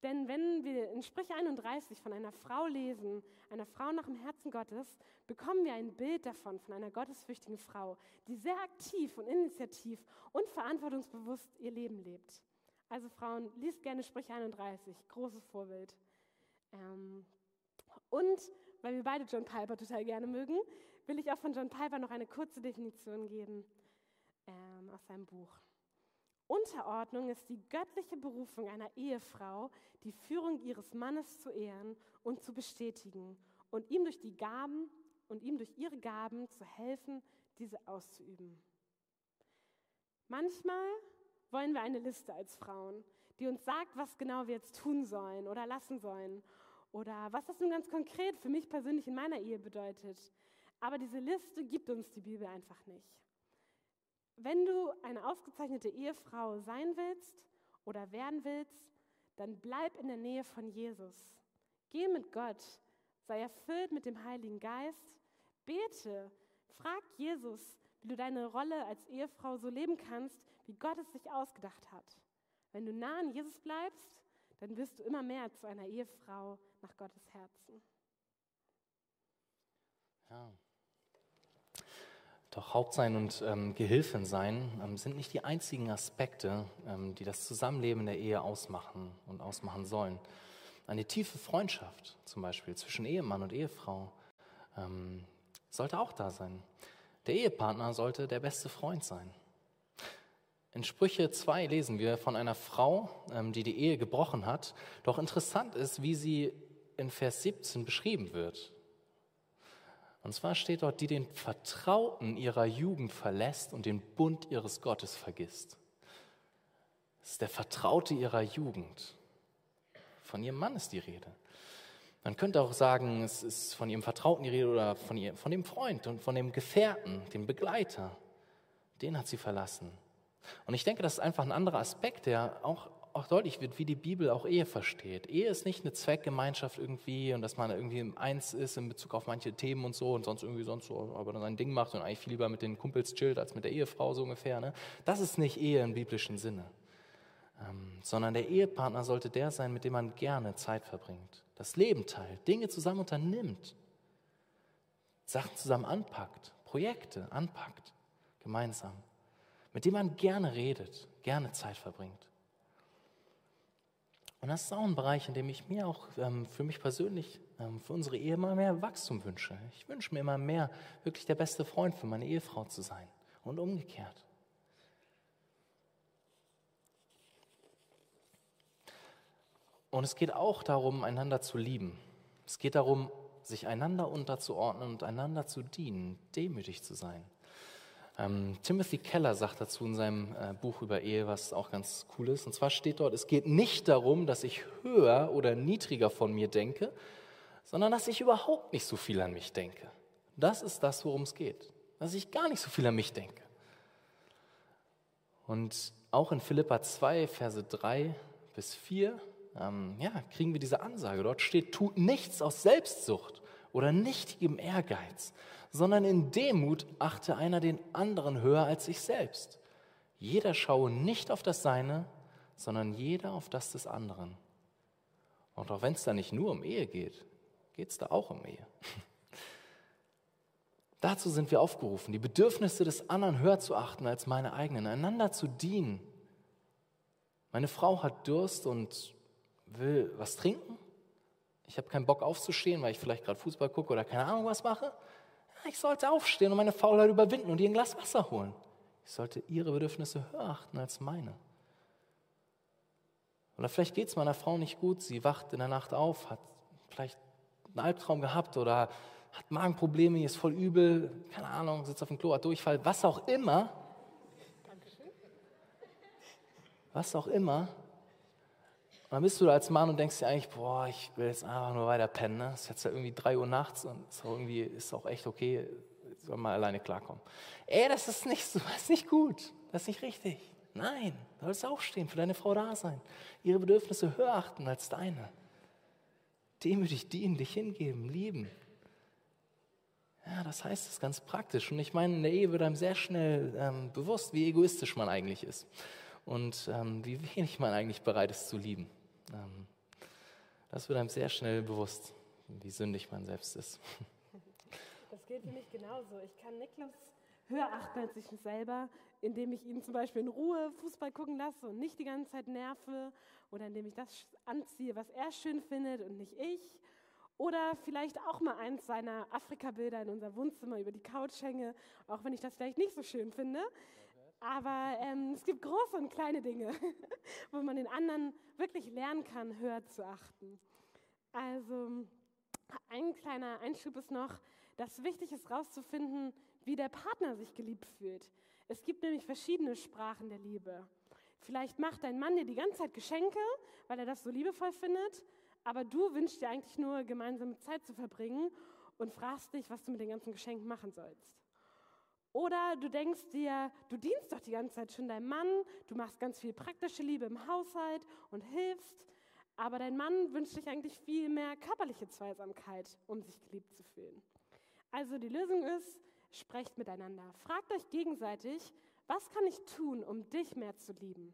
Denn wenn wir in Sprich 31 von einer Frau lesen, einer Frau nach dem Herzen Gottes, bekommen wir ein Bild davon, von einer gottesfürchtigen Frau, die sehr aktiv und initiativ und verantwortungsbewusst ihr Leben lebt. Also Frauen, liest gerne Sprich 31, großes Vorbild. Ähm, und weil wir beide John Piper total gerne mögen, will ich auch von John Piper noch eine kurze Definition geben ähm, aus seinem Buch. Unterordnung ist die göttliche Berufung einer Ehefrau, die Führung ihres Mannes zu ehren und zu bestätigen und ihm durch die Gaben und ihm durch ihre Gaben zu helfen, diese auszuüben. Manchmal wollen wir eine Liste als Frauen, die uns sagt, was genau wir jetzt tun sollen oder lassen sollen oder was das nun ganz konkret für mich persönlich in meiner Ehe bedeutet. Aber diese Liste gibt uns die Bibel einfach nicht. Wenn du eine ausgezeichnete Ehefrau sein willst oder werden willst, dann bleib in der Nähe von Jesus. Geh mit Gott, sei erfüllt mit dem Heiligen Geist, bete, frag Jesus, wie du deine Rolle als Ehefrau so leben kannst, wie Gott es sich ausgedacht hat. Wenn du nah an Jesus bleibst, dann wirst du immer mehr zu einer Ehefrau nach Gottes Herzen. Ja. Doch Hauptsein und ähm, Gehilfin sein ähm, sind nicht die einzigen Aspekte, ähm, die das Zusammenleben der Ehe ausmachen und ausmachen sollen. Eine tiefe Freundschaft zum Beispiel zwischen Ehemann und Ehefrau ähm, sollte auch da sein. Der Ehepartner sollte der beste Freund sein. In Sprüche 2 lesen wir von einer Frau, ähm, die die Ehe gebrochen hat. Doch interessant ist, wie sie in Vers 17 beschrieben wird. Und zwar steht dort, die den Vertrauten ihrer Jugend verlässt und den Bund ihres Gottes vergisst. Das ist der Vertraute ihrer Jugend. Von ihrem Mann ist die Rede. Man könnte auch sagen, es ist von ihrem Vertrauten die Rede oder von, ihr, von dem Freund und von dem Gefährten, dem Begleiter. Den hat sie verlassen. Und ich denke, das ist einfach ein anderer Aspekt, der auch auch deutlich wird, wie die Bibel auch Ehe versteht. Ehe ist nicht eine Zweckgemeinschaft irgendwie und dass man irgendwie eins ist in Bezug auf manche Themen und so und sonst irgendwie sonst so, aber dann sein Ding macht und eigentlich viel lieber mit den Kumpels chillt als mit der Ehefrau so ungefähr. Ne? Das ist nicht Ehe im biblischen Sinne. ähm, sondern der Ehepartner sollte der sein, mit dem man gerne Zeit verbringt, das Leben teilt, Dinge zusammen unternimmt, Sachen zusammen anpackt, Projekte anpackt, gemeinsam, mit dem man gerne redet, gerne Zeit verbringt. Und das ist auch ein Bereich, in dem ich mir auch ähm, für mich persönlich, ähm, für unsere Ehe immer mehr Wachstum wünsche. Ich wünsche mir immer mehr, wirklich der beste Freund für meine Ehefrau zu sein und umgekehrt. Und es geht auch darum, einander zu lieben. Es geht darum, sich einander unterzuordnen und einander zu dienen, demütig zu sein. Ähm, Timothy Keller sagt dazu in seinem äh, Buch über Ehe, was auch ganz cool ist. Und zwar steht dort, es geht nicht darum, dass ich höher oder niedriger von mir denke, sondern dass ich überhaupt nicht so viel an mich denke. Das ist das, worum es geht. Dass ich gar nicht so viel an mich denke. Und auch in Philippa 2, Verse 3 bis 4, ähm, ja, kriegen wir diese Ansage. Dort steht, tut nichts aus Selbstsucht oder nichtigem Ehrgeiz, sondern in Demut achte einer den anderen höher als sich selbst. Jeder schaue nicht auf das Seine, sondern jeder auf das des anderen. Und auch wenn es da nicht nur um Ehe geht, geht es da auch um Ehe. Dazu sind wir aufgerufen, die Bedürfnisse des anderen höher zu achten als meine eigenen, einander zu dienen. Meine Frau hat Durst und will was trinken. Ich habe keinen Bock aufzustehen, weil ich vielleicht gerade Fußball gucke oder keine Ahnung was mache. Ich sollte aufstehen und meine Faulheit überwinden und ihr ein Glas Wasser holen. Ich sollte ihre Bedürfnisse höher achten als meine. Oder vielleicht geht es meiner Frau nicht gut, sie wacht in der Nacht auf, hat vielleicht einen Albtraum gehabt oder hat Magenprobleme, ihr ist voll übel, keine Ahnung, sitzt auf dem Klo, hat Durchfall, was auch immer. Was auch immer. Und dann bist du da als Mann und denkst dir eigentlich, boah, ich will jetzt einfach nur weiter pennen. Ne? Es ist jetzt ja irgendwie drei Uhr nachts und ist auch irgendwie ist auch echt okay, soll mal alleine klarkommen. Ey, das ist nicht so, das ist nicht gut, das ist nicht richtig. Nein, du sollst aufstehen, für deine Frau da sein, ihre Bedürfnisse höher achten als deine. Demütig dienen, dich hingeben, lieben. Ja, das heißt es ganz praktisch. Und ich meine, in der Ehe wird einem sehr schnell ähm, bewusst, wie egoistisch man eigentlich ist und ähm, wie wenig man eigentlich bereit ist zu lieben. Ähm, das wird einem sehr schnell bewusst, wie sündig man selbst ist. Das gilt für mich genauso. Ich kann Niklas höher achten als ich selber, indem ich ihn zum Beispiel in Ruhe Fußball gucken lasse und nicht die ganze Zeit nerve oder indem ich das anziehe, was er schön findet und nicht ich. Oder vielleicht auch mal eins seiner Afrika-Bilder in unser Wohnzimmer über die Couch hänge, auch wenn ich das vielleicht nicht so schön finde. Aber ähm, es gibt große und kleine Dinge, wo man den anderen wirklich lernen kann, höher zu achten. Also ein kleiner Einschub ist noch, dass wichtig ist herauszufinden, wie der Partner sich geliebt fühlt. Es gibt nämlich verschiedene Sprachen der Liebe. Vielleicht macht dein Mann dir die ganze Zeit Geschenke, weil er das so liebevoll findet, aber du wünschst dir eigentlich nur gemeinsame Zeit zu verbringen und fragst dich, was du mit den ganzen Geschenken machen sollst. Oder du denkst dir, du dienst doch die ganze Zeit schon deinem Mann, du machst ganz viel praktische Liebe im Haushalt und hilfst, aber dein Mann wünscht sich eigentlich viel mehr körperliche Zweisamkeit, um sich geliebt zu fühlen. Also die Lösung ist, sprecht miteinander, fragt euch gegenseitig, was kann ich tun, um dich mehr zu lieben?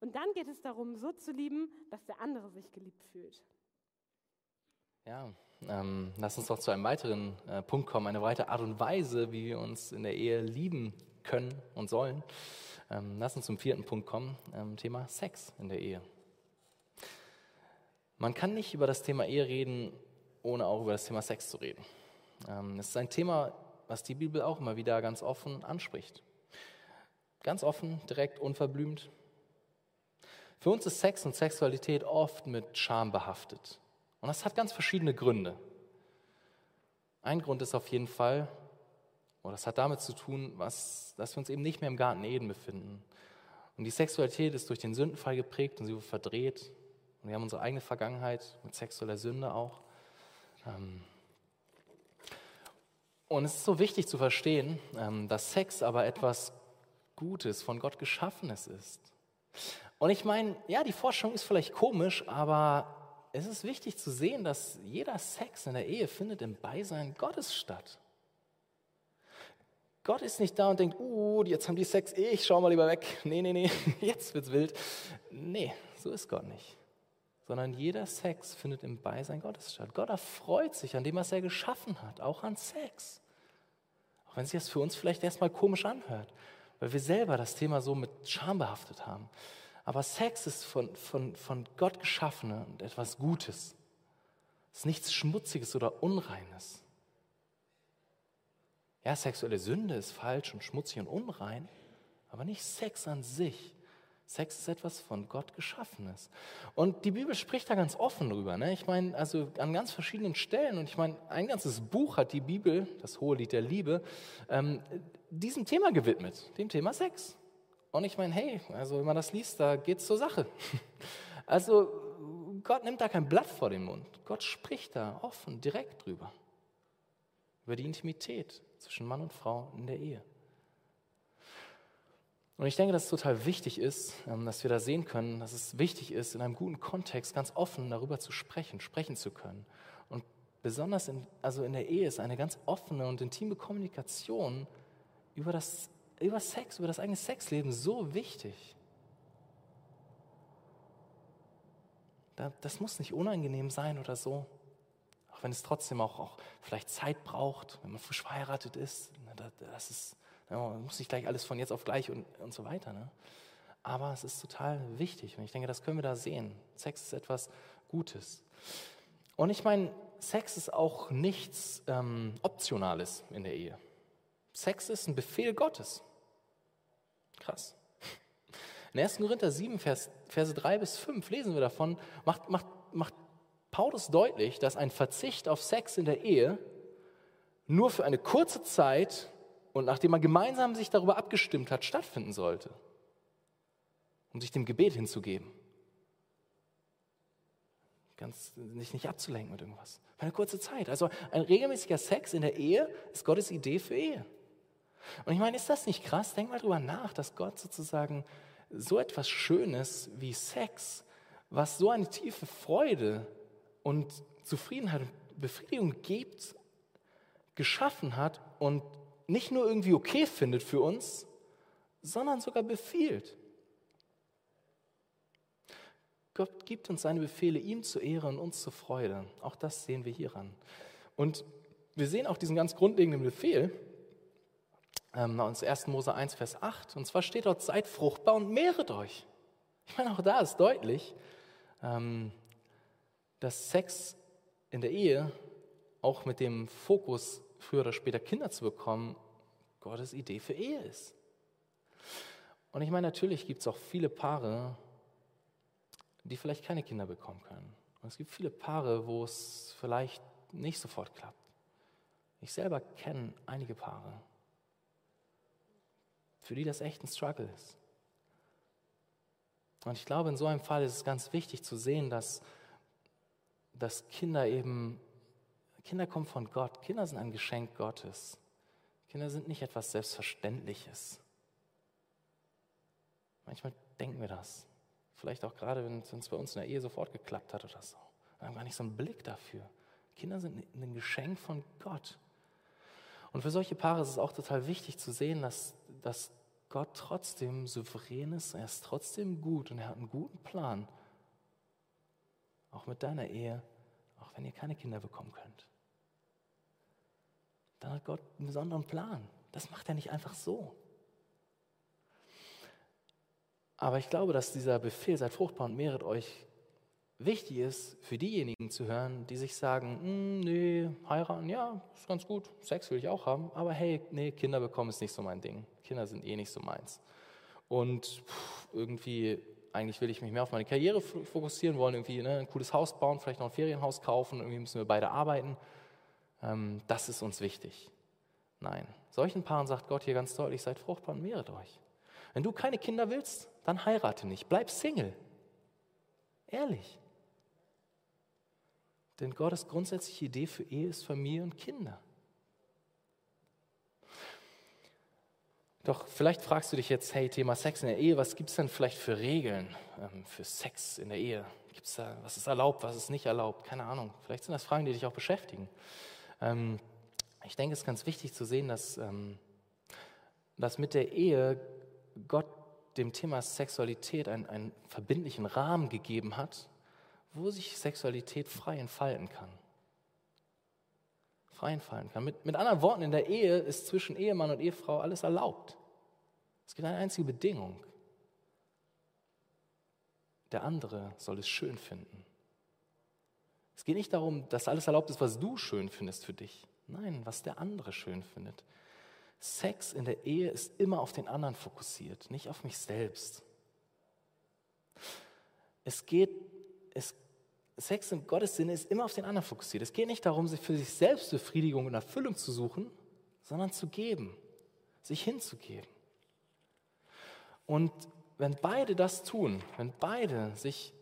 Und dann geht es darum, so zu lieben, dass der andere sich geliebt fühlt. Ja, ähm, lass uns doch zu einem weiteren äh, Punkt kommen, eine weitere Art und Weise, wie wir uns in der Ehe lieben können und sollen. Ähm, lass uns zum vierten Punkt kommen, ähm, Thema Sex in der Ehe. Man kann nicht über das Thema Ehe reden, ohne auch über das Thema Sex zu reden. Ähm, es ist ein Thema, was die Bibel auch immer wieder ganz offen anspricht. Ganz offen, direkt, unverblümt. Für uns ist Sex und Sexualität oft mit Scham behaftet. Und das hat ganz verschiedene Gründe. Ein Grund ist auf jeden Fall, oder das hat damit zu tun, was, dass wir uns eben nicht mehr im Garten Eden befinden. Und die Sexualität ist durch den Sündenfall geprägt und sie wird verdreht. Und wir haben unsere eigene Vergangenheit mit sexueller Sünde auch. Ähm, und es ist so wichtig zu verstehen, ähm, dass Sex aber etwas Gutes, von Gott Geschaffenes ist. Und ich meine, ja, die Forschung ist vielleicht komisch, aber es ist wichtig zu sehen, dass jeder Sex in der Ehe findet im Beisein Gottes statt. Gott ist nicht da und denkt, uh, jetzt haben die Sex, ich schau mal lieber weg. Nee, nee, nee, jetzt wird's wild. Nee, so ist Gott nicht. Sondern jeder Sex findet im Beisein Gottes statt. Gott erfreut sich an dem, was er geschaffen hat, auch an Sex. Auch wenn sich das für uns vielleicht erstmal komisch anhört, weil wir selber das Thema so mit Scham behaftet haben. Aber Sex ist von, von, von Gott geschaffen und etwas Gutes. Es ist nichts Schmutziges oder Unreines. Ja, sexuelle Sünde ist falsch und schmutzig und unrein, aber nicht Sex an sich. Sex ist etwas von Gott Geschaffenes. Und die Bibel spricht da ganz offen drüber. Ne? Ich meine, also an ganz verschiedenen Stellen. Und ich meine, ein ganzes Buch hat die Bibel, das Hohe Lied der Liebe, ähm, diesem Thema gewidmet, dem Thema Sex. Und ich meine, hey, also wenn man das liest, da geht es zur Sache. Also Gott nimmt da kein Blatt vor den Mund. Gott spricht da offen, direkt drüber. Über die Intimität zwischen Mann und Frau in der Ehe. Und ich denke, dass es total wichtig ist, ähm, dass wir da sehen können, dass es wichtig ist, in einem guten Kontext ganz offen darüber zu sprechen, sprechen zu können. Und besonders in, also in der Ehe ist eine ganz offene und intime Kommunikation über, das, über Sex, über das eigene Sexleben so wichtig. Das muss nicht unangenehm sein oder so wenn es trotzdem auch, auch vielleicht Zeit braucht, wenn man frisch verheiratet ist. Ne, das ist, man muss nicht gleich alles von jetzt auf gleich und, und so weiter. Ne? Aber es ist total wichtig und ich denke, das können wir da sehen. Sex ist etwas Gutes. Und ich meine, Sex ist auch nichts ähm, Optionales in der Ehe. Sex ist ein Befehl Gottes. Krass. In 1. Korinther 7, Vers, Verse 3 bis 5 lesen wir davon, macht, macht, macht Paulus deutlich, dass ein Verzicht auf Sex in der Ehe nur für eine kurze Zeit und nachdem man gemeinsam sich darüber abgestimmt hat, stattfinden sollte, um sich dem Gebet hinzugeben. Ganz nicht, nicht abzulenken mit irgendwas. Für eine kurze Zeit. Also ein regelmäßiger Sex in der Ehe ist Gottes Idee für Ehe. Und ich meine, ist das nicht krass? Denk mal drüber nach, dass Gott sozusagen so etwas Schönes wie Sex, was so eine tiefe Freude und Zufriedenheit und Befriedigung gibt, geschaffen hat und nicht nur irgendwie okay findet für uns, sondern sogar befiehlt. Gott gibt uns seine Befehle, ihm zur Ehre und uns zur Freude. Auch das sehen wir hieran. Und wir sehen auch diesen ganz grundlegenden Befehl ähm, aus 1. Mose 1, Vers 8. Und zwar steht dort, seid fruchtbar und mehret euch. Ich meine, auch da ist deutlich, ähm, dass Sex in der Ehe auch mit dem Fokus, früher oder später Kinder zu bekommen, Gottes Idee für Ehe ist. Und ich meine, natürlich gibt es auch viele Paare, die vielleicht keine Kinder bekommen können. Und es gibt viele Paare, wo es vielleicht nicht sofort klappt. Ich selber kenne einige Paare, für die das echt ein Struggle ist. Und ich glaube, in so einem Fall ist es ganz wichtig zu sehen, dass dass Kinder eben, Kinder kommen von Gott, Kinder sind ein Geschenk Gottes. Kinder sind nicht etwas Selbstverständliches. Manchmal denken wir das. Vielleicht auch gerade, wenn es bei uns in der Ehe sofort geklappt hat oder so. Wir haben gar nicht so einen Blick dafür. Kinder sind ein Geschenk von Gott. Und für solche Paare ist es auch total wichtig zu sehen, dass, dass Gott trotzdem souverän ist, er ist trotzdem gut und er hat einen guten Plan auch mit deiner Ehe, auch wenn ihr keine Kinder bekommen könnt. Dann hat Gott einen besonderen Plan. Das macht er nicht einfach so. Aber ich glaube, dass dieser Befehl, seid fruchtbar und mehret euch, wichtig ist für diejenigen zu hören, die sich sagen, hm, nee, heiraten, ja, ist ganz gut, Sex will ich auch haben, aber hey, nee, Kinder bekommen ist nicht so mein Ding. Kinder sind eh nicht so meins. Und irgendwie eigentlich will ich mich mehr auf meine Karriere fokussieren, wollen irgendwie ne, ein cooles Haus bauen, vielleicht noch ein Ferienhaus kaufen, irgendwie müssen wir beide arbeiten. Ähm, das ist uns wichtig. Nein, solchen Paaren sagt Gott hier ganz deutlich, seid fruchtbar und mehret euch. Wenn du keine Kinder willst, dann heirate nicht, bleib Single. Ehrlich. Denn Gottes grundsätzliche Idee für Ehe ist Familie und Kinder. Doch vielleicht fragst du dich jetzt, hey, Thema Sex in der Ehe, was gibt es denn vielleicht für Regeln ähm, für Sex in der Ehe? Gibt's da, was ist erlaubt, was ist nicht erlaubt? Keine Ahnung. Vielleicht sind das Fragen, die dich auch beschäftigen. Ähm, ich denke, es ist ganz wichtig zu sehen, dass, ähm, dass mit der Ehe Gott dem Thema Sexualität einen, einen verbindlichen Rahmen gegeben hat, wo sich Sexualität frei entfalten kann. Frei entfalten kann. Mit, mit anderen Worten, in der Ehe ist zwischen Ehemann und Ehefrau alles erlaubt. Es gibt eine einzige Bedingung. Der andere soll es schön finden. Es geht nicht darum, dass alles erlaubt ist, was du schön findest für dich. Nein, was der andere schön findet. Sex in der Ehe ist immer auf den anderen fokussiert, nicht auf mich selbst. Es geht, es, Sex in Gottes Sinne ist immer auf den anderen fokussiert. Es geht nicht darum, sich für sich selbst Befriedigung und Erfüllung zu suchen, sondern zu geben, sich hinzugeben. Und wenn beide das tun, wenn beide sich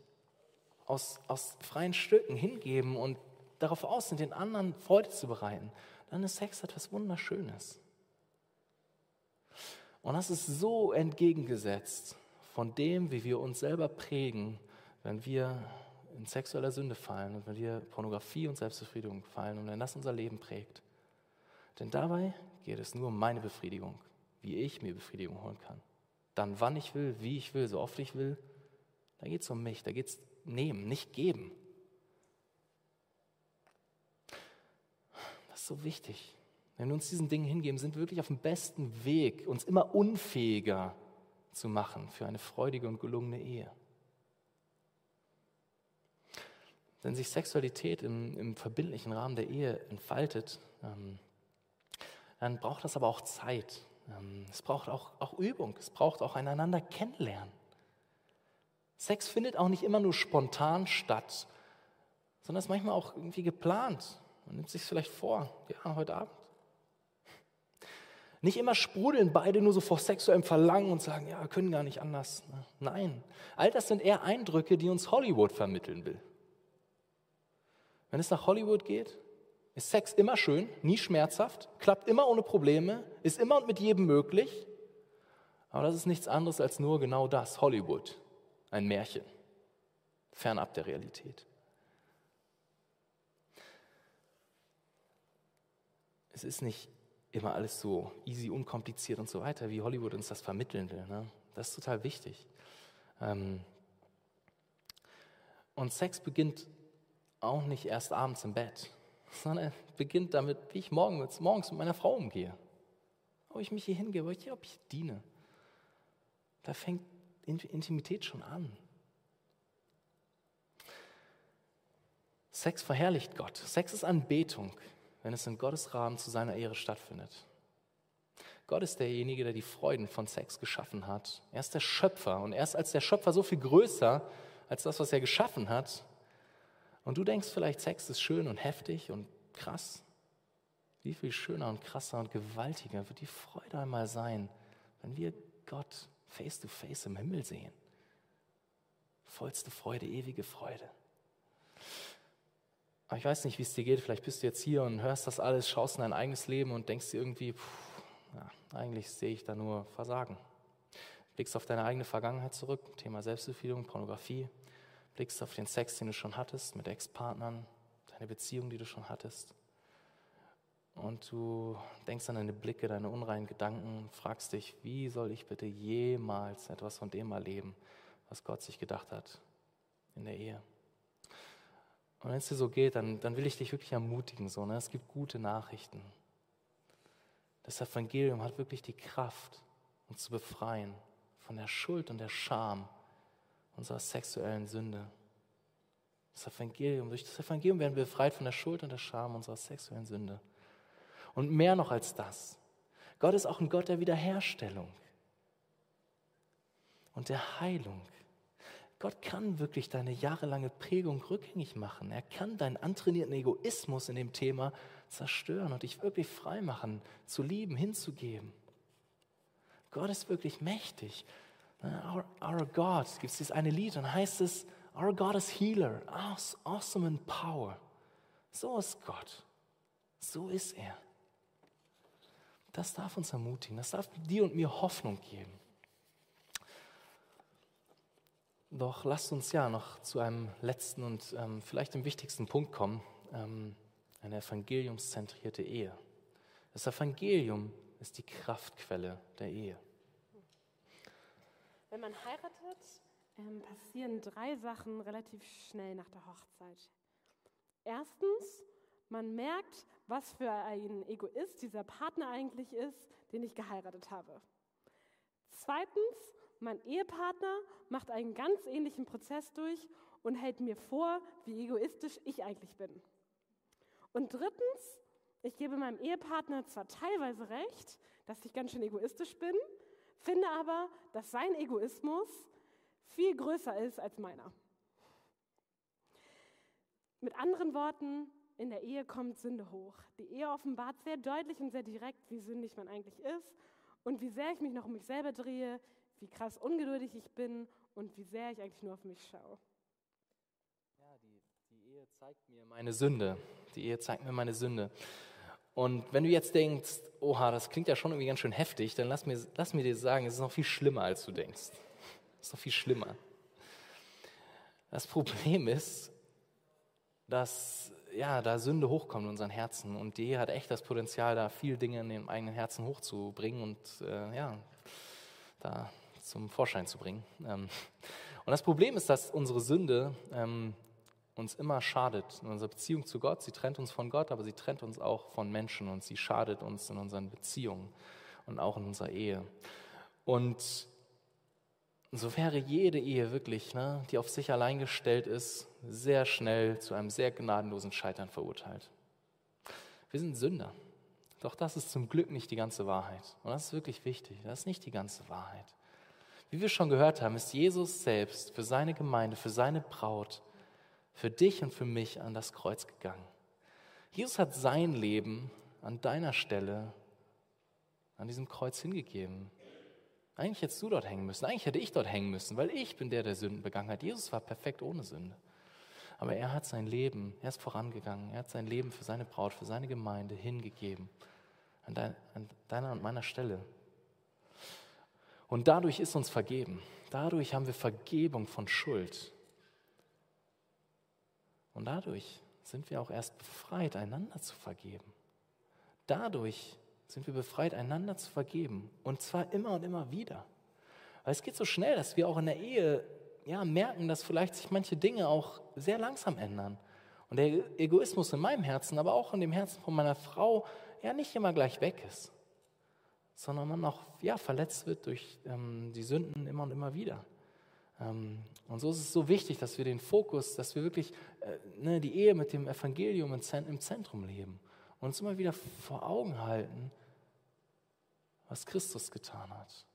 aus, aus freien Stücken hingeben und darauf aus sind, den anderen Freude zu bereiten, dann ist Sex etwas Wunderschönes. Und das ist so entgegengesetzt von dem, wie wir uns selber prägen, wenn wir in sexueller Sünde fallen und wenn wir Pornografie und Selbstbefriedigung fallen und wenn das unser Leben prägt. Denn dabei geht es nur um meine Befriedigung, wie ich mir Befriedigung holen kann. Dann, wann ich will, wie ich will, so oft ich will, da geht es um mich, da geht es nehmen, nicht geben. Das ist so wichtig. Wenn wir uns diesen Dingen hingeben, sind wir wirklich auf dem besten Weg, uns immer unfähiger zu machen für eine freudige und gelungene Ehe. Wenn sich Sexualität im, im verbindlichen Rahmen der Ehe entfaltet, ähm, dann braucht das aber auch Zeit. Ähm, es braucht auch, auch Übung, es braucht auch einander kennenlernen. Sex findet auch nicht immer nur spontan statt, sondern ist manchmal auch irgendwie geplant. Man nimmt sich vielleicht vor, ja, heute Abend nicht immer sprudeln beide nur so vor sexuellem Verlangen und sagen, ja, können gar nicht anders. Nein, all das sind eher Eindrücke, die uns Hollywood vermitteln will. Wenn es nach Hollywood geht, ist Sex immer schön, nie schmerzhaft, klappt immer ohne Probleme, ist immer und mit jedem möglich. Aber das ist nichts anderes als nur genau das, Hollywood, ein Märchen, fernab der Realität. Es ist nicht immer alles so easy, unkompliziert und so weiter, wie Hollywood uns das vermitteln will. Ne? Das ist total wichtig. Ähm und Sex beginnt auch nicht erst abends im Bett, sondern beginnt damit, wie ich morgens, morgens mit meiner Frau umgehe. Ob ich mich hier hingebe, ob ich diene. Da fängt Intimität schon an. Sex verherrlicht Gott. Sex ist Anbetung wenn es in Gottes Rahmen zu seiner Ehre stattfindet. Gott ist derjenige, der die Freuden von Sex geschaffen hat. Er ist der Schöpfer und er ist als der Schöpfer so viel größer als das, was er geschaffen hat. Und du denkst vielleicht, Sex ist schön und heftig und krass. Wie viel schöner und krasser und gewaltiger wird die Freude einmal sein, wenn wir Gott face to face im Himmel sehen. Vollste Freude, ewige Freude. Aber ich weiß nicht, wie es dir geht. Vielleicht bist du jetzt hier und hörst das alles, schaust in dein eigenes Leben und denkst dir irgendwie, pff, ja, eigentlich sehe ich da nur Versagen. Blickst auf deine eigene Vergangenheit zurück, Thema Selbstbefriedigung, Pornografie. Blickst auf den Sex, den du schon hattest mit Ex-Partnern, deine Beziehung, die du schon hattest. Und du denkst an deine Blicke, deine unreinen Gedanken, fragst dich, wie soll ich bitte jemals etwas von dem erleben, was Gott sich gedacht hat in der Ehe? Und wenn es dir so geht, dann, dann will ich dich wirklich ermutigen. So, ne? Es gibt gute Nachrichten. Das Evangelium hat wirklich die Kraft, uns zu befreien von der Schuld und der Scham unserer sexuellen Sünde. Das Evangelium, durch das Evangelium werden wir befreit von der Schuld und der Scham unserer sexuellen Sünde. Und mehr noch als das. Gott ist auch ein Gott der Wiederherstellung und der Heilung. Gott kann wirklich deine jahrelange Prägung rückgängig machen. Er kann deinen antrainierten Egoismus in dem Thema zerstören und dich wirklich frei machen, zu lieben, hinzugeben. Gott ist wirklich mächtig. Our, our God, gibt es dieses eine Lied, dann heißt es, Our God is Healer, awesome in power. So ist Gott. So ist er. Das darf uns ermutigen, das darf dir und mir Hoffnung geben. Doch lasst uns ja noch zu einem letzten und ähm, vielleicht dem wichtigsten Punkt kommen, ähm, eine evangeliumszentrierte Ehe. Das Evangelium ist die Kraftquelle der Ehe. Wenn man heiratet, ähm, passieren drei Sachen relativ schnell nach der Hochzeit. Erstens, man merkt, was für ein Egoist dieser Partner eigentlich ist, den ich geheiratet habe. Zweitens, mein Ehepartner macht einen ganz ähnlichen Prozess durch und hält mir vor, wie egoistisch ich eigentlich bin. Und drittens, ich gebe meinem Ehepartner zwar teilweise recht, dass ich ganz schön egoistisch bin, finde aber, dass sein Egoismus viel größer ist als meiner. Mit anderen Worten, in der Ehe kommt Sünde hoch. Die Ehe offenbart sehr deutlich und sehr direkt, wie sündig man eigentlich ist und wie sehr ich mich noch um mich selber drehe, wie krass ungeduldig ich bin und wie sehr ich eigentlich nur auf mich schaue. Ja, die, die Ehe zeigt mir meine Sünde. Die Ehe zeigt mir meine Sünde. Und wenn du jetzt denkst, oha, das klingt ja schon irgendwie ganz schön heftig, dann lass mir, lass mir dir sagen, es ist noch viel schlimmer, als du denkst. Es ist noch viel schlimmer. Das Problem ist, dass ja, da Sünde hochkommt in unseren Herzen und die hat echt das Potenzial, da viel Dinge in dem eigenen Herzen hochzubringen und äh, ja, da zum Vorschein zu bringen. Ähm, und das Problem ist, dass unsere Sünde ähm, uns immer schadet in unserer Beziehung zu Gott. Sie trennt uns von Gott, aber sie trennt uns auch von Menschen und sie schadet uns in unseren Beziehungen und auch in unserer Ehe. Und so wäre jede Ehe wirklich, ne, die auf sich allein gestellt ist, sehr schnell zu einem sehr gnadenlosen Scheitern verurteilt. Wir sind Sünder. Doch das ist zum Glück nicht die ganze Wahrheit. Und das ist wirklich wichtig. Das ist nicht die ganze Wahrheit. Wie wir schon gehört haben, ist Jesus selbst für seine Gemeinde, für seine Braut für dich und für mich an das Kreuz gegangen. Jesus hat sein Leben an deiner Stelle an diesem Kreuz hingegeben. Eigentlich hättest du dort hängen müssen, eigentlich hätte ich dort hängen müssen, weil ich bin der, der Sünden begangen hat. Jesus war perfekt ohne Sünde. Aber er hat sein Leben, er ist vorangegangen, er hat sein Leben für seine Braut, für seine Gemeinde hingegeben. An, dein, an deiner und meiner Stelle. Und dadurch ist uns vergeben. Dadurch haben wir Vergebung von Schuld. Und dadurch sind wir auch erst befreit, einander zu vergeben. Dadurch sind wir befreit, einander zu vergeben. Und zwar immer und immer wieder. Weil es geht so schnell, dass wir auch in der Ehe ja, merken, dass vielleicht sich manche Dinge auch sehr langsam ändern. Und der Egoismus in meinem Herzen, aber auch in dem Herzen von meiner Frau, ja nicht immer gleich weg ist, sondern man auch ja, verletzt wird durch ähm, die Sünden immer und immer wieder. Ähm, und so ist es so wichtig, dass wir den Fokus, dass wir wirklich äh, ne, die Ehe mit dem Evangelium im Zentrum leben und uns immer wieder vor Augen halten, was Christus getan hat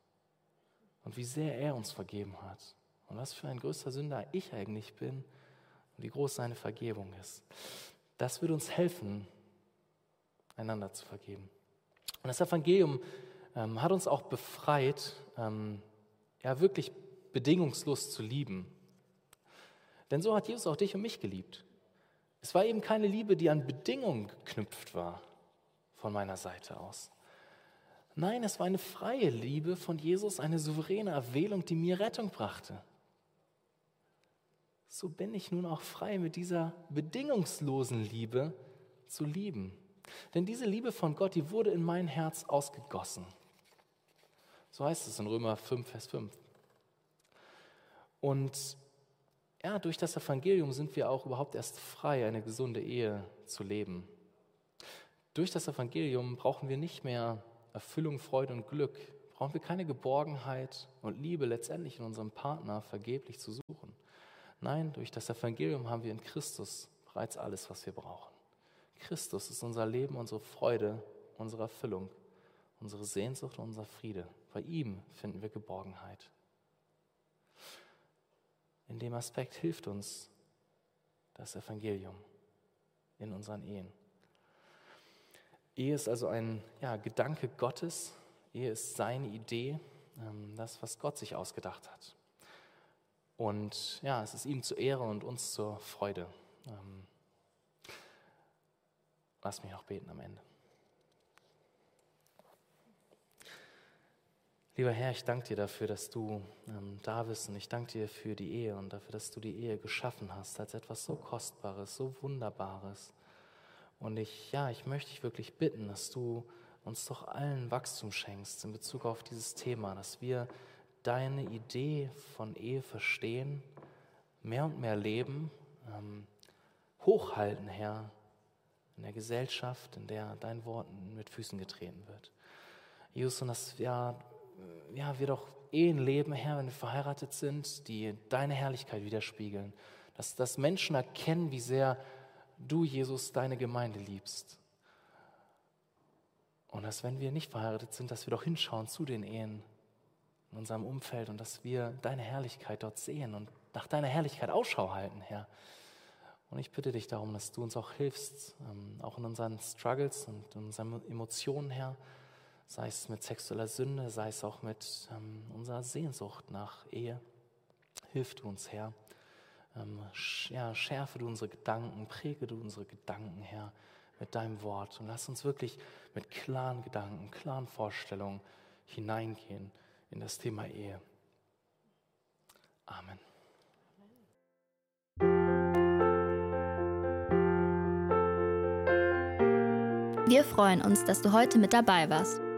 und wie sehr er uns vergeben hat und was für ein größter Sünder ich eigentlich bin und wie groß seine Vergebung ist. Das wird uns helfen, einander zu vergeben. Und das Evangelium ähm, hat uns auch befreit, ähm, ja wirklich bedingungslos zu lieben. Denn so hat Jesus auch dich und mich geliebt. Es war eben keine Liebe, die an Bedingungen geknüpft war von meiner Seite aus. Nein, es war eine freie Liebe von Jesus, eine souveräne Erwählung, die mir Rettung brachte. So bin ich nun auch frei, mit dieser bedingungslosen Liebe zu lieben. Denn diese Liebe von Gott, die wurde in mein Herz ausgegossen. So heißt es in Römer 5, Vers 5. Und ja, durch das Evangelium sind wir auch überhaupt erst frei, eine gesunde Ehe zu leben. Durch das Evangelium brauchen wir nicht mehr Erfüllung, Freude und Glück, brauchen wir keine Geborgenheit und Liebe letztendlich in unserem Partner vergeblich zu suchen. Nein, durch das Evangelium haben wir in Christus bereits alles, was wir brauchen. Christus ist unser Leben, unsere Freude, unsere Erfüllung, unsere Sehnsucht und unser Friede. Bei ihm finden wir Geborgenheit in dem Aspekt hilft uns das Evangelium in unseren Ehen. Ehe ist also ein ja, Gedanke Gottes, Ehe ist seine Idee, ähm, das, was Gott sich ausgedacht hat. Und ja, es ist ihm zur Ehre und uns zur Freude. Ähm, lass mich noch beten am Ende. Lieber Herr, ich danke dir dafür, dass du ähm, da bist und ich danke dir für die Ehe und dafür, dass du die Ehe geschaffen hast als etwas so Kostbares, so Wunderbares. Und ich, ja, ich möchte dich wirklich bitten, dass du uns doch allen Wachstum schenkst in Bezug auf dieses Thema, dass wir deine Idee von Ehe verstehen, mehr und mehr leben, ähm, hochhalten, Herr, in der Gesellschaft, in der dein Wort mit Füßen getreten wird. Jesus, und dass ja, ja, wir doch Ehen leben, Herr, wenn wir verheiratet sind, die deine Herrlichkeit widerspiegeln. Dass, dass Menschen erkennen, wie sehr du, Jesus, deine Gemeinde liebst. Und dass, wenn wir nicht verheiratet sind, dass wir doch hinschauen zu den Ehen in unserem Umfeld und dass wir deine Herrlichkeit dort sehen und nach deiner Herrlichkeit Ausschau halten, Herr. Und ich bitte dich darum, dass du uns auch hilfst, ähm, auch in unseren Struggles und in unseren Emotionen, Herr, sei es mit sexueller Sünde, sei es auch mit ähm, unserer Sehnsucht nach Ehe. Hilf du uns, Herr. Ähm, ja, schärfe du unsere Gedanken, präge du unsere Gedanken, Herr, mit deinem Wort und lass uns wirklich mit klaren Gedanken, klaren Vorstellungen hineingehen in das Thema Ehe. Amen. Wir freuen uns, dass du heute mit dabei warst.